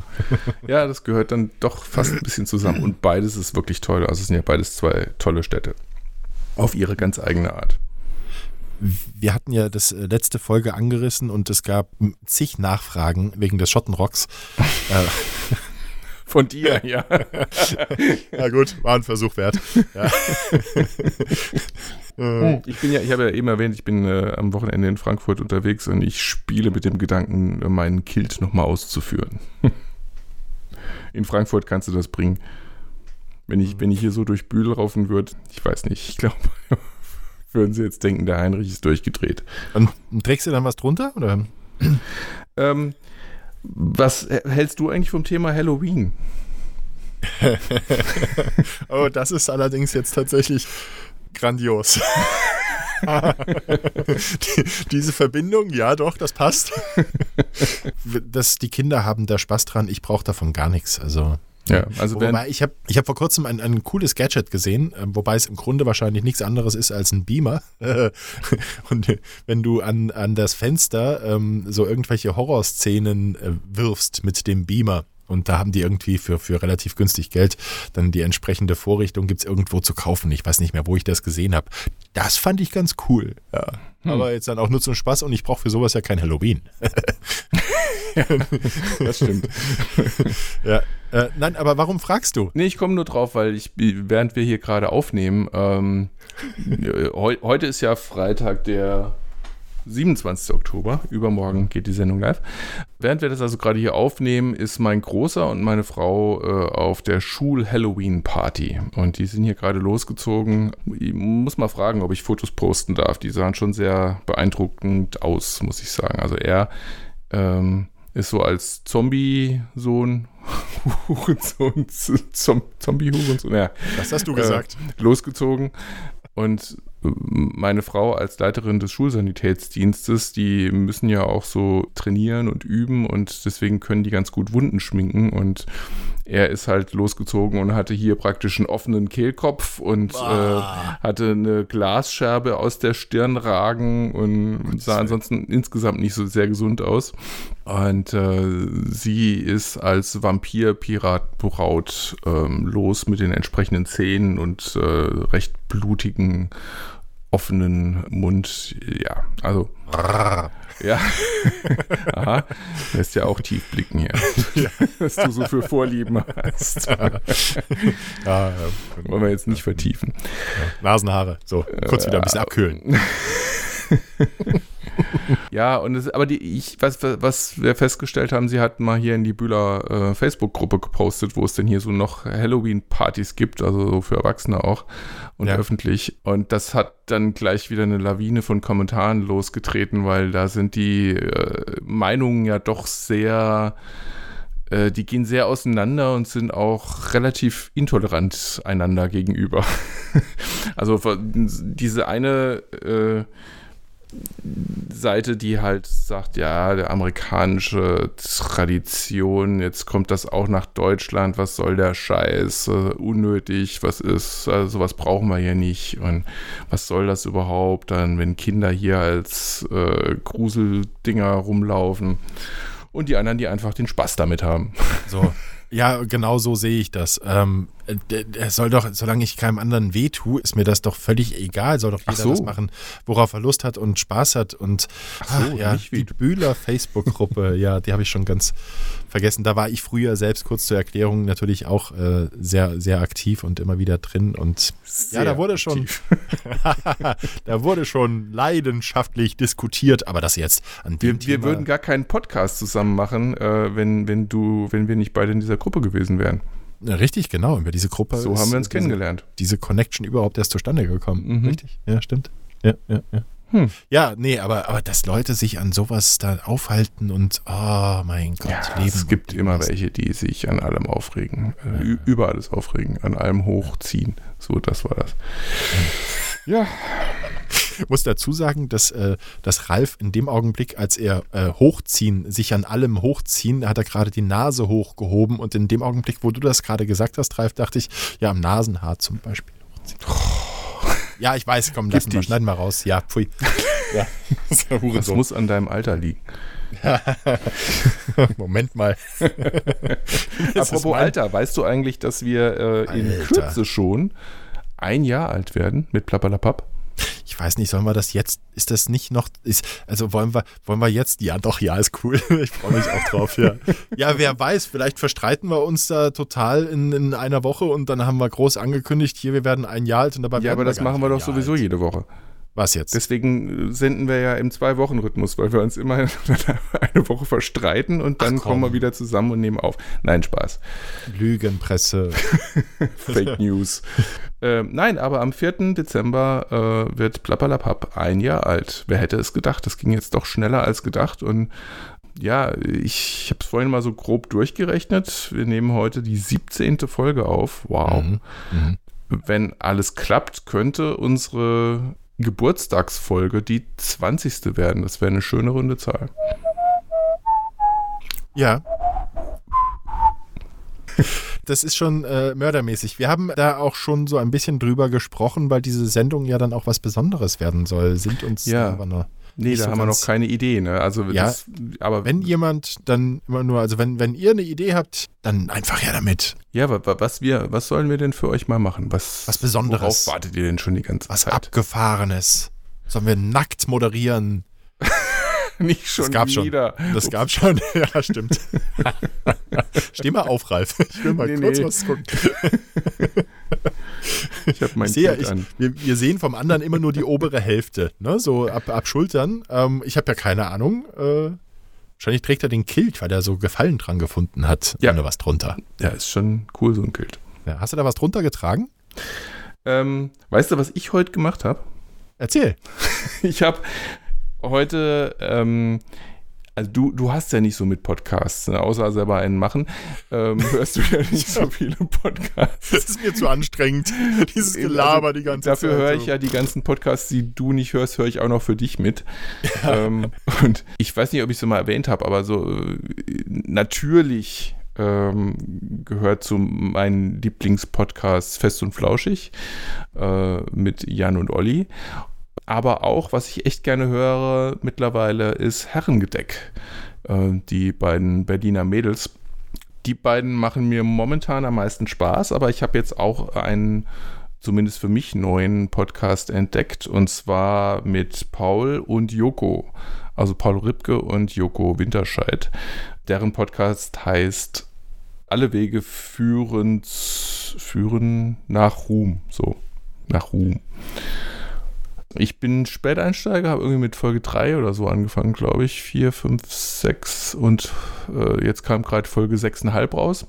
ja, das gehört dann doch fast ein bisschen zusammen. Und beides ist wirklich toll. Also es sind ja beides zwei tolle Städte. Auf ihre ganz eigene Art. Wir hatten ja das äh, letzte Folge angerissen und es gab zig Nachfragen wegen des Schottenrocks. äh, Von dir, ja. ja gut, war ein Versuch wert. Ja. Äh, Ich bin ja, ich habe ja eben erwähnt, ich bin äh, am Wochenende in Frankfurt unterwegs und ich spiele mit dem Gedanken, äh, meinen Kilt nochmal auszuführen. in Frankfurt kannst du das bringen. Wenn ich, wenn ich hier so durch Bühl raufen würde, ich weiß nicht, ich glaube, würden sie jetzt denken, der Heinrich ist durchgedreht. und trägst du dann was drunter? Oder? Ähm, was äh, hältst du eigentlich vom Thema Halloween? Oh, das ist allerdings jetzt tatsächlich grandios. die, diese Verbindung, ja doch, das passt. das, die Kinder haben da Spaß dran, ich brauche davon gar nichts. Also, Ja, also wenn, wobei ich habe ich hab vor kurzem ein, ein cooles Gadget gesehen, äh, wobei es im Grunde wahrscheinlich nichts anderes ist als ein Beamer. Und äh, wenn du an, an das Fenster ähm, so irgendwelche Horrorszenen äh, wirfst mit dem Beamer, und da haben die irgendwie für, für relativ günstig Geld dann die entsprechende Vorrichtung gibt es irgendwo zu kaufen. Ich weiß nicht mehr, wo ich das gesehen habe. Das fand ich ganz cool. Ja. Aber jetzt dann auch nur zum Spaß und ich brauche für sowas ja kein Halloween. das stimmt. Ja. Äh, nein, aber warum fragst du? Nee, ich komme nur drauf, weil ich, während wir hier gerade aufnehmen, ähm, heu, heute ist ja Freitag, der 27. Oktober. Übermorgen geht die Sendung live. Während wir das also gerade hier aufnehmen, ist mein Großer und meine Frau äh, auf der Schul-Halloween-Party. Und die sind hier gerade losgezogen. Ich muss mal fragen, ob ich Fotos posten darf. Die sahen schon sehr beeindruckend aus, muss ich sagen. Also er ähm, ist so als Zombie-Sohn, Hurensohn, Zom Zombie-Hurensohn, ja, Was hast du äh, gesagt? losgezogen. Und äh, meine Frau als Leiterin des Schulsanitätsdienstes, die müssen ja auch so trainieren und üben und deswegen können die ganz gut Wunden schminken und er ist halt losgezogen und hatte hier praktisch einen offenen Kehlkopf und äh, Ah. hatte eine Glasscherbe aus der Stirn ragen und sah ansonsten insgesamt nicht so sehr gesund aus. Und äh, sie ist als Vampir-Pirat-Braut ähm, los mit den entsprechenden Zähnen und äh, recht blutigen, offenen Mund. Ja, also, ja. Aha, lässt ja auch tief blicken hier, was du so für Vorlieben hast. Ja, Wollen wir jetzt nicht vertiefen. Nasenhaare. So, kurz wieder ein bisschen abkühlen. Ja, und es, aber die, ich, was, was wir festgestellt haben, sie hatten mal hier in die Bühler äh, Facebook-Gruppe gepostet, wo es denn hier so noch Halloween-Partys gibt, also so für Erwachsene auch und Ja. öffentlich. Und das hat dann gleich wieder eine Lawine von Kommentaren losgetreten, weil da sind die äh, Meinungen ja doch sehr äh, die gehen sehr auseinander und sind auch relativ intolerant einander gegenüber. also diese eine äh, Seite, die halt sagt, ja, der amerikanische Tradition, jetzt kommt das auch nach Deutschland, was soll der Scheiß, äh, unnötig, was ist, also sowas brauchen wir hier nicht und was soll das überhaupt dann, wenn Kinder hier als äh, Gruseldinger rumlaufen und die anderen, die einfach den Spaß damit haben. So. Ja, genau so sehe ich das. Ähm, soll doch, solange ich keinem anderen weh tue, ist mir das doch völlig egal. Soll doch Ach jeder so. das machen, worauf er Lust hat und Spaß hat. Und Ach so, ah, ja, nicht wie die. Bühler Facebook-Gruppe, ja, die habe ich schon ganz vergessen. Da war ich früher selbst kurz zur Erklärung natürlich auch äh, sehr, sehr aktiv und immer wieder drin. Und ja, da Sehr wurde schon, da wurde schon leidenschaftlich diskutiert, aber das jetzt an dem Wir, wir würden gar keinen Podcast zusammen machen, äh, wenn, wenn du, wenn wir nicht beide in dieser Gruppe gewesen wären. Ja, Richtig, genau. Über diese Gruppe So ist haben wir uns diese, kennengelernt. diese Connection überhaupt erst zustande gekommen. Mhm. Richtig? Ja, stimmt. Ja, ja, ja. Hm. Ja, nee, aber, aber dass Leute sich an sowas da aufhalten und, oh mein Gott, Ja, leben. es gibt immer welche, die sich an allem aufregen. Äh, ü- über alles aufregen, an allem hochziehen. So, das war das. Ja, Ich muss dazu sagen, dass, äh, dass Ralf in dem Augenblick, als er äh, hochziehen, sich an allem hochziehen, hat er gerade die Nase hochgehoben und in dem Augenblick, wo du das gerade gesagt hast, Ralf, dachte ich, ja, am Nasenhaar zum Beispiel. hochziehen. Ja, ich weiß, komm, lassen wir, Giftig. schneiden wir raus. Ja, pfui. Ja, das muss an deinem Alter liegen. Moment mal. Apropos Alter, weißt du eigentlich, dass wir äh, in Alter. Kürze schon ein Jahr alt werden mit Plappalapapp? Ich weiß nicht, sollen wir das jetzt, ist das nicht noch, ist, also wollen wir, wollen wir jetzt, ja doch, ja, ist cool. Ich freue mich auch drauf, ja. Ja, wer weiß, vielleicht verstreiten wir uns da total in, in einer Woche und dann haben wir groß angekündigt, hier, wir werden ein Jahr alt und dabei Ja, aber das machen wir doch sowieso alt. jede Woche. Was jetzt? Deswegen äh, senden wir ja im Zwei-Wochen-Rhythmus, weil wir uns immer eine Woche verstreiten und dann kommen wir wieder zusammen und nehmen auf. Nein, Spaß. Lügenpresse. Fake News. ähm, nein, aber am 4. Dezember äh, wird Plappalapapp ein Jahr alt. Wer hätte es gedacht? Das ging jetzt doch schneller als gedacht und ja, ich habe es vorhin mal so grob durchgerechnet. Wir nehmen heute die 17. Folge auf. Wow. Mhm. Mhm. Wenn alles klappt, könnte unsere Geburtstagsfolge die 20. werden. Das wäre eine schöne runde Zahl. Ja. Das ist schon äh, mördermäßig. Wir haben da auch schon so ein bisschen drüber gesprochen, weil diese Sendung ja dann auch was Besonderes werden soll. Sind uns Ja. aber noch Nee, Nicht da so haben wir noch keine Idee. Ne? Also Ja. das, aber Wenn jemand dann immer nur, also wenn, wenn ihr eine Idee habt, dann einfach her damit. ja, wa- was wir, was sollen wir denn für euch mal machen? Was, Was Besonderes. Worauf wartet ihr denn schon die ganze Was Zeit? Abgefahrenes. Sollen wir nackt moderieren? Nicht schon gab's schon. wieder. Das gab schon. Ja, stimmt. Steh mal auf, Ralf. Ich will mal Nee, kurz nee. was gucken. Ich habe mein Ich sehe, ich, an. wir, wir sehen vom anderen immer nur die obere Hälfte, ne? so ab, ab Schultern. Ähm, ich habe ja keine Ahnung. Äh, wahrscheinlich trägt er den Kilt, weil er so Gefallen dran gefunden hat. Ja. Ohne was drunter. Ja, ist schon cool, so ein Bild. Ja, hast du da was drunter getragen? Ähm, weißt du, was ich heute gemacht habe? Erzähl. Ich habe heute, ähm, also du, du hast ja nicht so mit Podcasts, ne? außer selber einen machen, ähm, hörst du ja nicht so viele Podcasts. Das ist mir zu anstrengend. Dieses Gelaber die ganze Dafür Zeit. höre so. ich ja die ganzen Podcasts, die du nicht hörst, höre ich auch noch für dich mit. Ähm, und ich weiß nicht, ob ich es mal erwähnt habe, aber so äh, natürlich ähm, gehört zu meinen Lieblingspodcasts Fest und Flauschig äh, mit Jan und Olli. Aber auch, was ich echt gerne höre mittlerweile, ist Herrengedeck. Äh, die beiden Berliner Mädels. Die beiden machen mir momentan am meisten Spaß, aber ich habe jetzt auch einen, zumindest für mich, neuen Podcast entdeckt und zwar mit Paul und Joko. Also Paul Ripke und Joko Winterscheid. Deren Podcast heißt Alle Wege führen, führen nach Ruhm. So, nach Ruhm. Ich bin Späteinsteiger, habe irgendwie mit Folge 3 oder so angefangen, glaube ich. 4, 5, 6 und äh, jetzt kam gerade Folge 6,5 raus.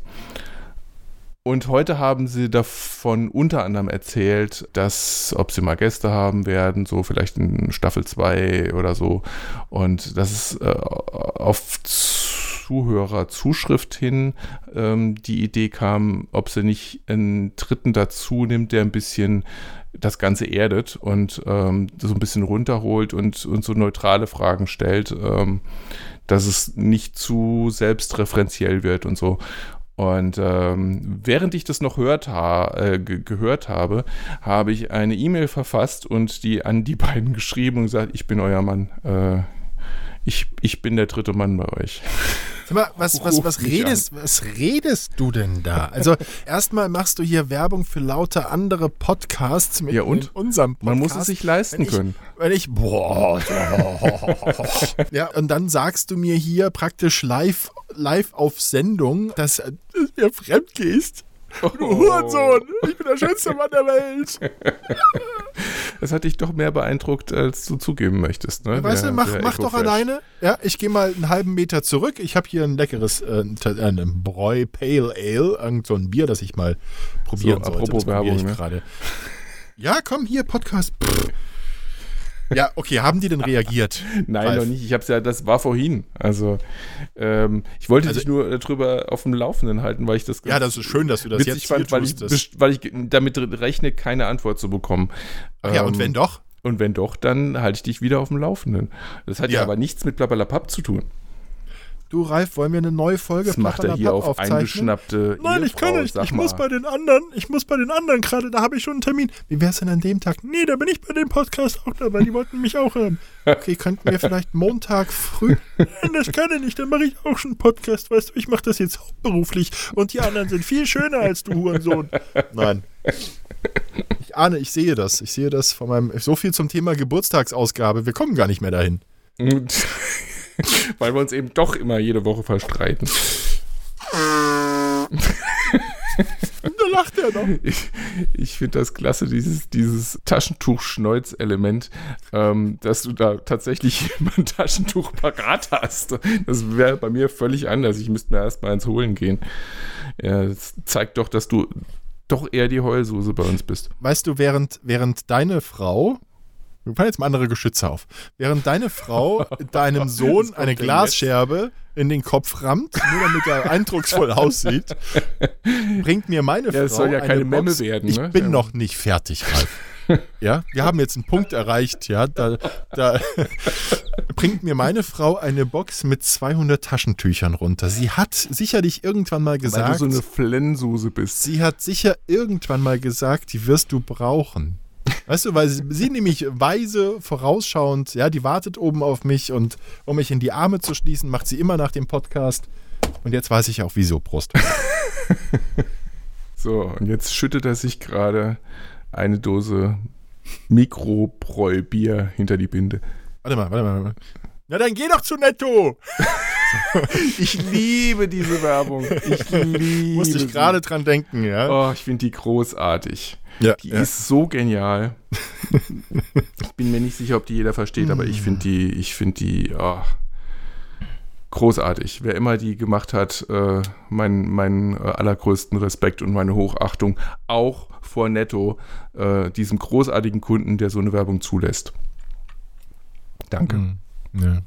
Und heute haben sie davon unter anderem erzählt, dass, ob sie mal Gäste haben werden, so vielleicht in Staffel 2 oder so. Und dass es äh, auf Zuhörerzuschrift hin ähm, die Idee kam, ob sie nicht einen Dritten dazu nimmt, der ein bisschen das Ganze erdet und ähm, so ein bisschen runterholt und, und so neutrale Fragen stellt, ähm, dass es nicht zu selbstreferenziell wird und so. Und ähm, während ich das noch hört ha äh, gehört habe, habe ich eine E-Mail verfasst und die an die beiden geschrieben und gesagt, ich bin euer Mann. Äh, ich, ich bin der dritte Mann bei euch. Sag mal, was, was, was, redest, was redest du denn da? Also, erstmal machst du hier Werbung für lauter andere Podcasts mit ja, und? unserem Podcast. Man muss es sich leisten wenn ich, können. Wenn ich, boah, ja, und dann sagst du mir hier praktisch live, live auf Sendung, dass du mir fremd gehst. Du Hurensohn, ich bin der schönste Mann der Welt. Das hat dich doch mehr beeindruckt, als du zugeben möchtest. Ne? Weißt der, du, mach, mach doch alleine. Ja, ich gehe mal einen halben Meter zurück. Ich habe hier ein leckeres äh, ein Bräu Pale Ale, irgend so ein Bier, das ich mal probieren So, sollte. apropos Das probiere ich Werbung, ne? gerade. Ja, komm hier, Podcast. Pff. Ja, okay, haben die denn reagiert? Nein, Ralf? noch nicht. Ich hab's ja, das war vorhin. Also, ähm, ich wollte Also- dich nur darüber auf dem Laufenden halten, weil ich das Ja, das ist schön, dass du das jetzt fand, weil, ich, weil ich damit rechne, keine Antwort zu bekommen. Ach ja, und Ähm, wenn doch? Und wenn doch, dann halte ich dich wieder auf dem Laufenden. Das hat ja, Ja. aber nichts mit Blablabla zu tun. Du, Ralf, wollen wir eine neue Folge Das macht er hier auf aufzeichnen? eingeschnappte Nein, ich kann Ehefrau, nicht. Ich muss mal. bei den anderen. Ich muss bei den anderen gerade. Da habe ich schon einen Termin. Wie wär's denn an dem Tag? Nee, da bin ich bei dem Podcast auch dabei. Die wollten mich auch hören. Okay, könnten wir vielleicht Montag früh? Nein, das kann ich nicht. Dann mache ich auch schon einen Podcast. Weißt du, ich mache das jetzt hauptberuflich. Und die anderen sind viel schöner als du, Hurensohn. Nein. Ich ahne, ich sehe das. Ich sehe das von meinem. So viel zum Thema Geburtstagsausgabe. Wir kommen gar nicht mehr dahin. Weil wir uns eben doch immer jede Woche verstreiten. Da lacht er noch. Ich, ich finde das klasse, dieses, dieses Taschentuch-Schneuz-Element, ähm, dass du da tatsächlich ein Taschentuch parat hast. Das wäre bei mir völlig anders. Ich müsste mir erstmal eins holen gehen. Ja, das zeigt doch, dass du doch eher die Heulsuse bei uns bist. weißt du, während, während deine Frau, wir fallen jetzt mal andere Geschütze auf, während deine Frau deinem Sohn eine Glasscherbe in den Kopf rammt, nur damit er eindrucksvoll aussieht, bringt mir meine Ja, Frau soll ja eine keine. Memme werden, Ich ne? bin Ja. noch nicht fertig, Ralf. Ja, wir haben jetzt einen Punkt erreicht, ja, da, da bringt mir meine Frau eine Box mit 200 Taschentüchern runter. Sie hat sicherlich irgendwann mal Weil gesagt, du so eine Flensuse bist. Sie hat sicher irgendwann mal gesagt, die wirst du brauchen. Weißt du, weil sie, sie nämlich weise, vorausschauend, ja, die wartet oben auf mich und um mich in die Arme zu schließen, macht sie immer nach dem Podcast. Und jetzt weiß ich auch wieso, Prost. So, und jetzt schüttet er sich gerade eine Dose Mikrobräu-Bier hinter die Binde. Warte mal, warte mal. warte mal. Na dann geh doch zu Netto. Ich liebe diese Werbung. Ich liebe Musste ich gerade dran denken, ja. Oh, ich finde die großartig. ja, Die ja. ist so genial. ich bin mir nicht sicher, ob die jeder versteht, aber ich finde die, ich finde die oh, großartig. Wer immer die gemacht hat, äh, meinen mein, äh, allergrößten Respekt und meine Hochachtung, auch vor Netto, äh, diesem großartigen Kunden, der so eine Werbung zulässt. Danke. Hm, ja.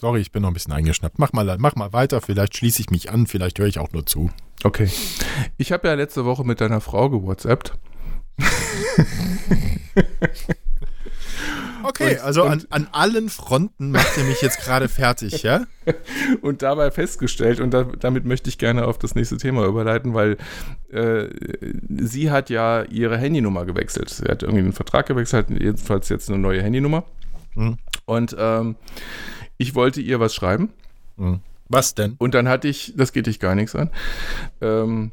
Sorry, ich bin noch ein bisschen eingeschnappt. Mach mal, mach mal weiter, vielleicht schließe ich mich an, vielleicht höre ich auch nur zu. Okay. Ich habe ja letzte Woche mit deiner Frau gewhatsappt. Okay, Und- also an, an allen Fronten macht ihr mich jetzt gerade fertig, ja? und dabei festgestellt, und da, damit möchte ich gerne auf das nächste Thema überleiten, weil äh, sie hat ja ihre Handynummer gewechselt. Sie hat irgendwie einen Vertrag gewechselt, jedenfalls jetzt eine neue Handynummer. Mhm. Und ähm, ich wollte ihr was schreiben Was denn? und dann hatte ich, das geht dich gar nichts an, ähm,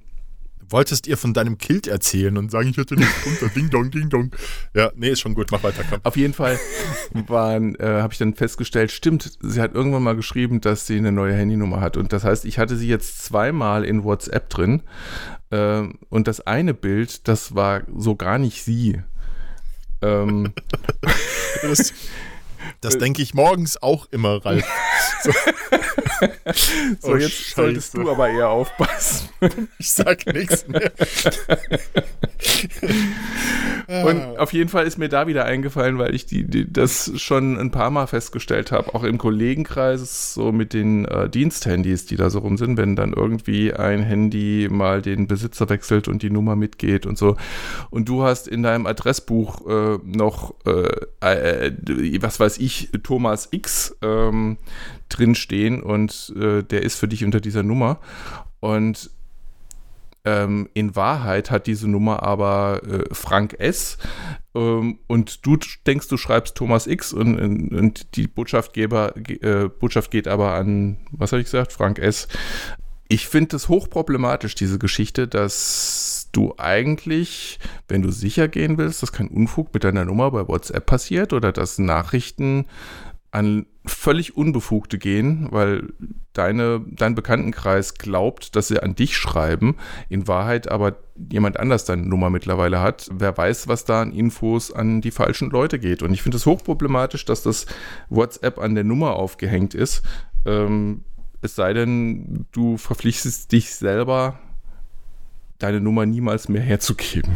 Wolltest ihr von deinem Kilt erzählen und sagen, ich hatte nichts drunter, ding dong, ding dong. Ja, nee, ist schon gut, mach weiter, komm. Auf jeden Fall waren, äh, habe ich dann festgestellt, stimmt, sie hat irgendwann mal geschrieben, dass sie eine neue Handynummer hat. Und das heißt, ich hatte sie jetzt zweimal in WhatsApp drin. Äh, und das eine Bild, das war so gar nicht sie. ähm, Das, das denke ich morgens auch immer, Ralf. So, so, Oh, jetzt solltest Scheiße. du aber eher aufpassen. ich sag nichts mehr. Und auf jeden Fall ist mir da wieder eingefallen, weil ich die, die, das schon ein paar Mal festgestellt habe, auch im Kollegenkreis, so mit den äh, Diensthandys, die da so rum sind, wenn dann irgendwie ein Handy mal den Besitzer wechselt und die Nummer mitgeht und so. Und du hast in deinem Adressbuch äh, noch, äh, äh, was weiß ich, Thomas X ähm, drinstehen und äh, der ist für dich unter dieser Nummer. Und ähm, in Wahrheit hat diese Nummer aber äh, Frank S. Ähm, und du denkst, du schreibst Thomas X und, und, und die Botschaftgeber, ge- äh, Botschaft geht aber an, was habe ich gesagt, Frank S. Ich finde das hochproblematisch, diese Geschichte, dass du eigentlich, wenn du sicher gehen willst, dass kein Unfug mit deiner Nummer bei WhatsApp passiert oder dass Nachrichten an völlig Unbefugte gehen, weil deine, dein Bekanntenkreis glaubt, dass sie an dich schreiben, in Wahrheit aber jemand anders deine Nummer mittlerweile hat. Wer weiß, was da an Infos an die falschen Leute geht. Und ich finde es hochproblematisch, dass das WhatsApp an der Nummer aufgehängt ist. Ähm, es sei denn, du verpflichtest dich selber, deine Nummer niemals mehr herzugeben.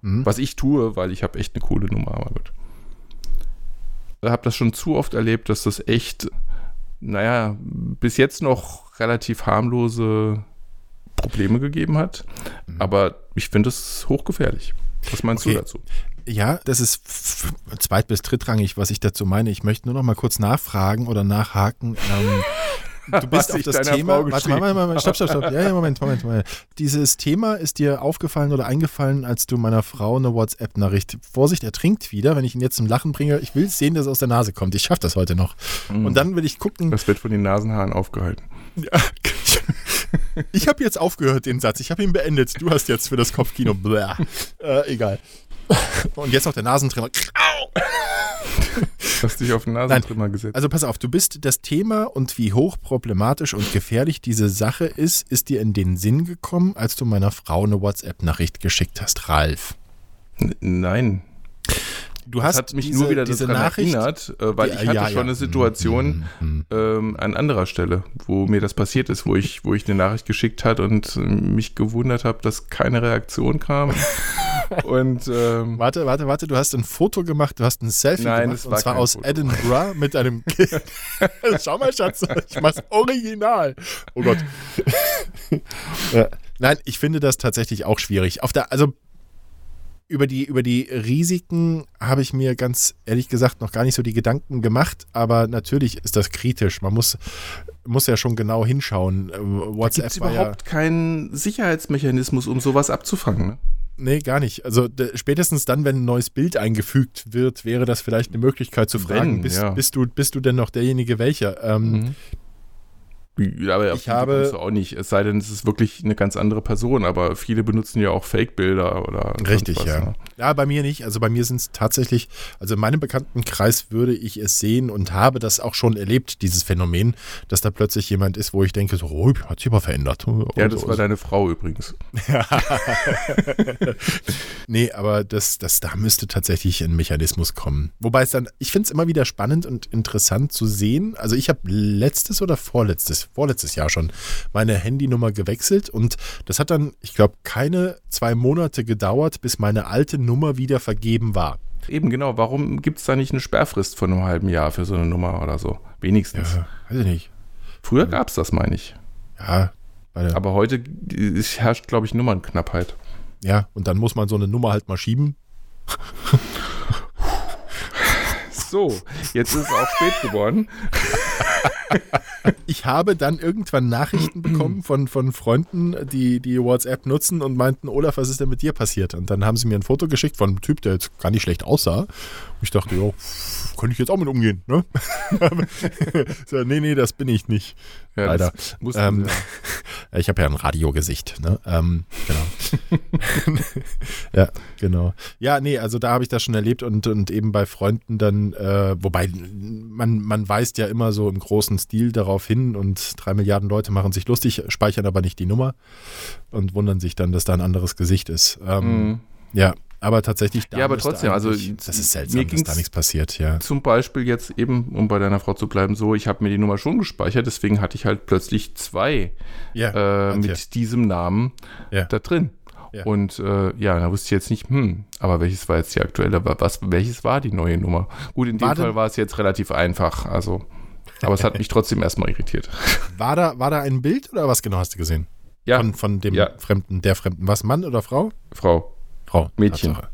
Mhm. Was ich tue, weil ich habe echt eine coole Nummer, aber gut. Habe das schon zu oft erlebt, dass das echt, naja, bis jetzt noch relativ harmlose Probleme gegeben hat. Aber ich finde es hochgefährlich. Was meinst Okay. du dazu? Ja, das ist zweit- bis drittrangig, was ich dazu meine. Ich möchte nur noch mal kurz nachfragen oder nachhaken. Ähm, du bist auf das Thema. Warte mal, mal, mal, mal, stopp, stopp, stopp. Ja, ja, Moment, Moment, Moment. Dieses Thema ist dir aufgefallen oder eingefallen, als du meiner Frau eine WhatsApp-Nachricht. Vorsicht, er trinkt wieder. Wenn ich ihn jetzt zum Lachen bringe, ich will sehen, dass es aus der Nase kommt. Ich schaffe das heute noch. Und dann will ich gucken. Das wird von den Nasenhaaren aufgehalten. Ja, ich habe jetzt aufgehört, den Satz. Ich habe ihn beendet. Du hast jetzt für das Kopfkino. Bläh. Äh, egal. Und jetzt noch der Nasentrimmer. Hast dich auf den Nasentrimmer gesetzt. Also pass auf, du bist das Thema und wie hoch problematisch und gefährlich diese Sache ist, ist dir in den Sinn gekommen, als du meiner Frau eine WhatsApp-Nachricht geschickt hast, Ralf. N- Nein. Du Das hast hat mich diese, nur wieder diese daran Nachricht. erinnert, äh, weil Ja, ich hatte ja, schon ja. eine Situation Mhm. ähm, an anderer Stelle, wo mir das passiert ist, wo ich, wo ich eine Nachricht geschickt hat und mich gewundert habe, dass keine Reaktion kam. und ähm, Warte, warte, warte, du hast ein Foto gemacht, du hast ein Selfie Nein, gemacht es und war zwar aus Foto. Edinburgh mit einem Kind. Schau mal, Schatz, ich mach's original. Oh Gott. ja. Nein, ich finde das tatsächlich auch schwierig. Auf der, also über die, über die Risiken habe ich mir ganz ehrlich gesagt noch gar nicht so die Gedanken gemacht, aber natürlich ist das kritisch. Man muss, muss ja schon genau hinschauen. Äh, gibt WhatsApp es war ja, überhaupt keinen Sicherheitsmechanismus, um sowas abzufangen. Ne? Nee, gar nicht. Also spätestens dann, wenn ein neues Bild eingefügt wird, wäre das vielleicht eine Möglichkeit zu fragen, Wenn, bist, ja. bist, du, bist du denn noch derjenige welcher? Ähm, Mhm. Aber Ich habe- auch nicht, es sei denn, es ist wirklich eine ganz andere Person, aber viele benutzen ja auch Fake-Bilder oder Richtig, was, ja. ne? Ja, bei mir nicht. Also bei mir sind es tatsächlich, also in meinem Bekanntenkreis würde ich es sehen und habe das auch schon erlebt, dieses Phänomen, dass da plötzlich jemand ist, wo ich denke, so, oh, hat sich aber verändert. Ja, das so. war deine Frau übrigens. Nee, aber das, das, da müsste tatsächlich ein Mechanismus kommen. Wobei es dann, ich finde es immer wieder spannend und interessant zu sehen. Also ich habe letztes oder vorletztes, vorletztes Jahr schon meine Handynummer gewechselt und das hat dann, ich glaube, keine zwei Monate gedauert, bis meine alte Nummer wieder vergeben war. Eben genau, warum gibt es da nicht eine Sperrfrist von einem halben Jahr für so eine Nummer oder so? Wenigstens. Ja, weiß ich nicht. Früher gab es das, meine ich. Ja, Aber heute herrscht, glaube ich, Nummernknappheit. ja, und dann muss man so eine Nummer halt mal schieben. So, jetzt ist es auch spät geworden. Ich habe dann irgendwann Nachrichten bekommen von, von Freunden, die, die WhatsApp nutzen und meinten, Olaf, was ist denn mit dir passiert? Und dann haben sie mir ein Foto geschickt von einem Typ, der jetzt gar nicht schlecht aussah. Und ich dachte, ja, könnte ich jetzt auch mit umgehen. Ne? so, nee, nee, das bin ich nicht. Ja, Leider. Ähm, sie- Ich habe ja ein Radiogesicht. Ne? Ähm, genau. ja, genau. Ja, nee, also da habe ich das schon erlebt und, und eben bei Freunden dann, äh, wobei man, man weist ja immer so im großen Stil darauf hin und drei Milliarden Leute machen sich lustig, speichern aber nicht die Nummer und wundern sich dann, dass da ein anderes Gesicht ist. Ähm, Mhm. Ja, Aber tatsächlich, da Ja, aber trotzdem, also, das ist mir seltsam, dass ging's- da nichts passiert, ja. Zum Beispiel jetzt eben, um bei deiner Frau zu bleiben, so, ich habe mir die Nummer schon gespeichert, deswegen hatte ich halt plötzlich zwei Ja, äh, mit diesem Namen Ja. da drin. Ja. Und äh, ja, da wusste ich jetzt nicht, hm, aber welches war jetzt die aktuelle, was, welches war die neue Nummer? Gut, in dem War denn- Fall war es jetzt relativ einfach, also, aber es hat mich trotzdem erstmal irritiert. War da, war da ein Bild oder was genau hast du gesehen? Ja, Von, von dem Ja. Fremden, der Fremden. Was, Mann oder Frau? Frau. Frau. Mädchen. Tatsache.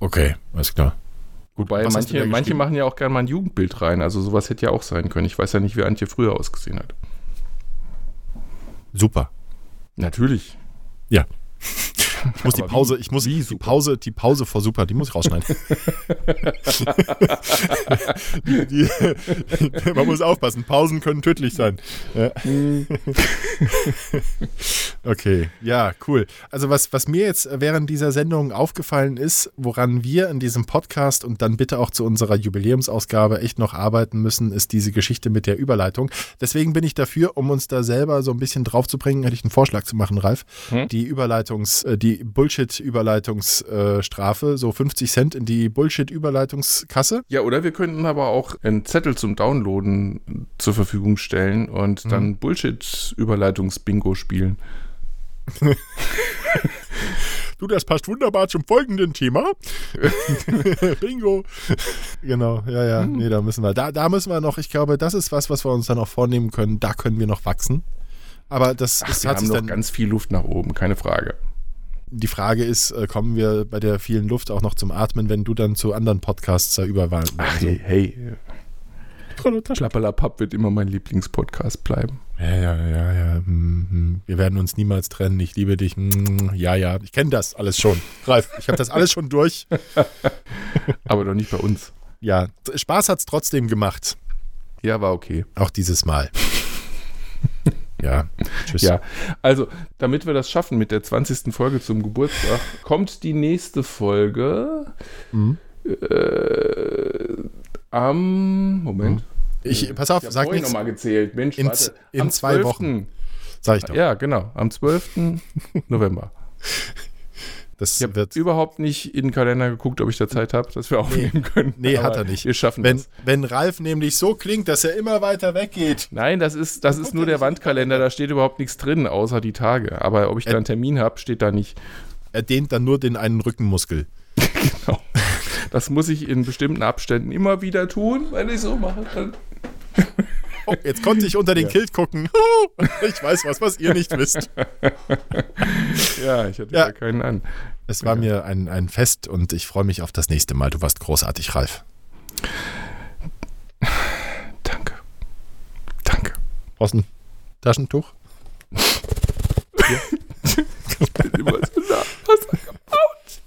Okay, alles klar. Wobei Was manche, manche machen ja auch gerne mal ein Jugendbild rein, also sowas hätte ja auch sein können. Ich weiß ja nicht, wie Antje früher ausgesehen hat. Super. Natürlich. Ja. Ich muss die Aber Pause, wie- ich muss die? Pause, die Pause vor super, die muss ich rausschneiden. die, die, man muss aufpassen, Pausen können tödlich sein. Ja. okay, ja, cool. Also was, was mir jetzt während dieser Sendung aufgefallen ist, woran wir in diesem Podcast und dann bitte auch zu unserer Jubiläumsausgabe echt noch arbeiten müssen, ist diese Geschichte mit der Überleitung. Deswegen bin ich dafür, um uns da selber so ein bisschen drauf zu bringen, hätte ich einen Vorschlag zu machen, Ralf. Hm? Die Überleitungs, äh, die Bullshit-Überleitungsstrafe, so 50 Cent in die Bullshit-Überleitungskasse. Ja, oder wir könnten aber auch einen Zettel zum Downloaden zur Verfügung stellen und Mhm. dann Bullshit-Überleitungs-Bingo spielen. Du, das passt wunderbar zum folgenden Thema. Bingo. Genau, ja, ja. Hm. Nee, da müssen wir, da, da müssen wir noch, ich glaube, das ist was, was wir uns dann auch vornehmen können. Da können wir noch wachsen. Aber das Ach, ist, wir hat haben noch dann, ganz viel Luft nach oben, keine Frage. Die Frage ist, äh, kommen wir bei der vielen Luft auch noch zum Atmen, wenn du dann zu anderen Podcasts da überwahl. Ach, hey, hey. Schlapperlapapp wird immer mein Lieblingspodcast bleiben. Ja, ja, ja, ja. hm, hm. Wir werden uns niemals trennen. Ich liebe dich. Hm, Ja, ja. Ich kenne das alles schon. Ralf, ich habe das alles schon durch. Aber doch nicht bei uns. Ja, Spaß hat's trotzdem gemacht. Ja, war okay. Auch dieses Mal. Ja, tschüss. Ja, also, damit wir das schaffen mit der 20. Folge zum Geburtstag, kommt die nächste Folge Mhm. äh, am. Moment. Ich, pass auf, Ich habe sag nichts. nochmal gezählt. Mensch, In warte. in am zwei 12.. Wochen. Sag ich doch. Ja, genau. Am 12. November. Das Ich habe überhaupt nicht in den Kalender geguckt, ob ich da Zeit habe, dass wir aufnehmen können. Nee, hat Aber er nicht. Wir schaffen Wenn, das. wenn Ralf nämlich so klingt, dass er immer weiter weggeht. Nein, das ist, das ist nur der Wandkalender, da steht überhaupt nichts drin, außer die Tage. Aber ob ich da einen Termin habe, steht da nicht. Er dehnt dann nur den einen Rückenmuskel. Genau. Das muss ich in bestimmten Abständen immer wieder tun, wenn ich so mache. Dann jetzt konnte ich unter den Kilt gucken. Ich weiß was, was ihr nicht wisst. ja, ich hatte Ja. ja keinen an. Es war mir ein, ein Fest und ich freue mich auf das nächste Mal. Du warst großartig, Ralf. Danke. Danke. Brauchst du ein Taschentuch? Immer so nah. Hast du gebaut?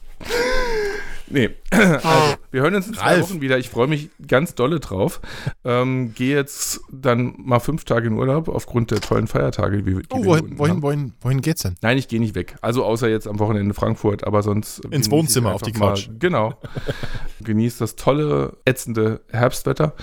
Nee, also, wir hören uns in zwei Ralf. Wochen wieder. Ich freue mich ganz dolle drauf. Ähm, Gehe jetzt dann mal fünf Tage in Urlaub aufgrund der tollen Feiertage, die, die Oh, wohin, wohin, wohin, wohin geht's denn? Nein, ich gehe nicht weg. Also außer jetzt am Wochenende Frankfurt, aber sonst. ich Wohnzimmer auf die mal- Couch. Genau. Genießt das tolle, ätzende Herbstwetter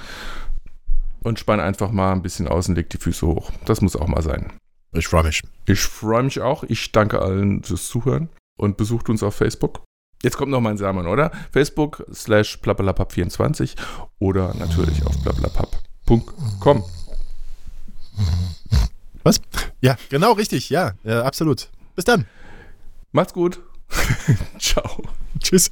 und spann einfach mal ein bisschen aus und leg die Füße hoch. Das muss auch mal sein. Ich freue mich. Ich freue mich auch. Ich danke allen fürs Zuhören und besucht uns auf Facebook. Jetzt kommt noch mein Samen, oder? Facebook slash plappelapapp24 oder natürlich auf plappelapapp.com. Was? Ja, genau richtig. Ja, ja absolut. Bis dann. Macht's gut. Ciao. Tschüss.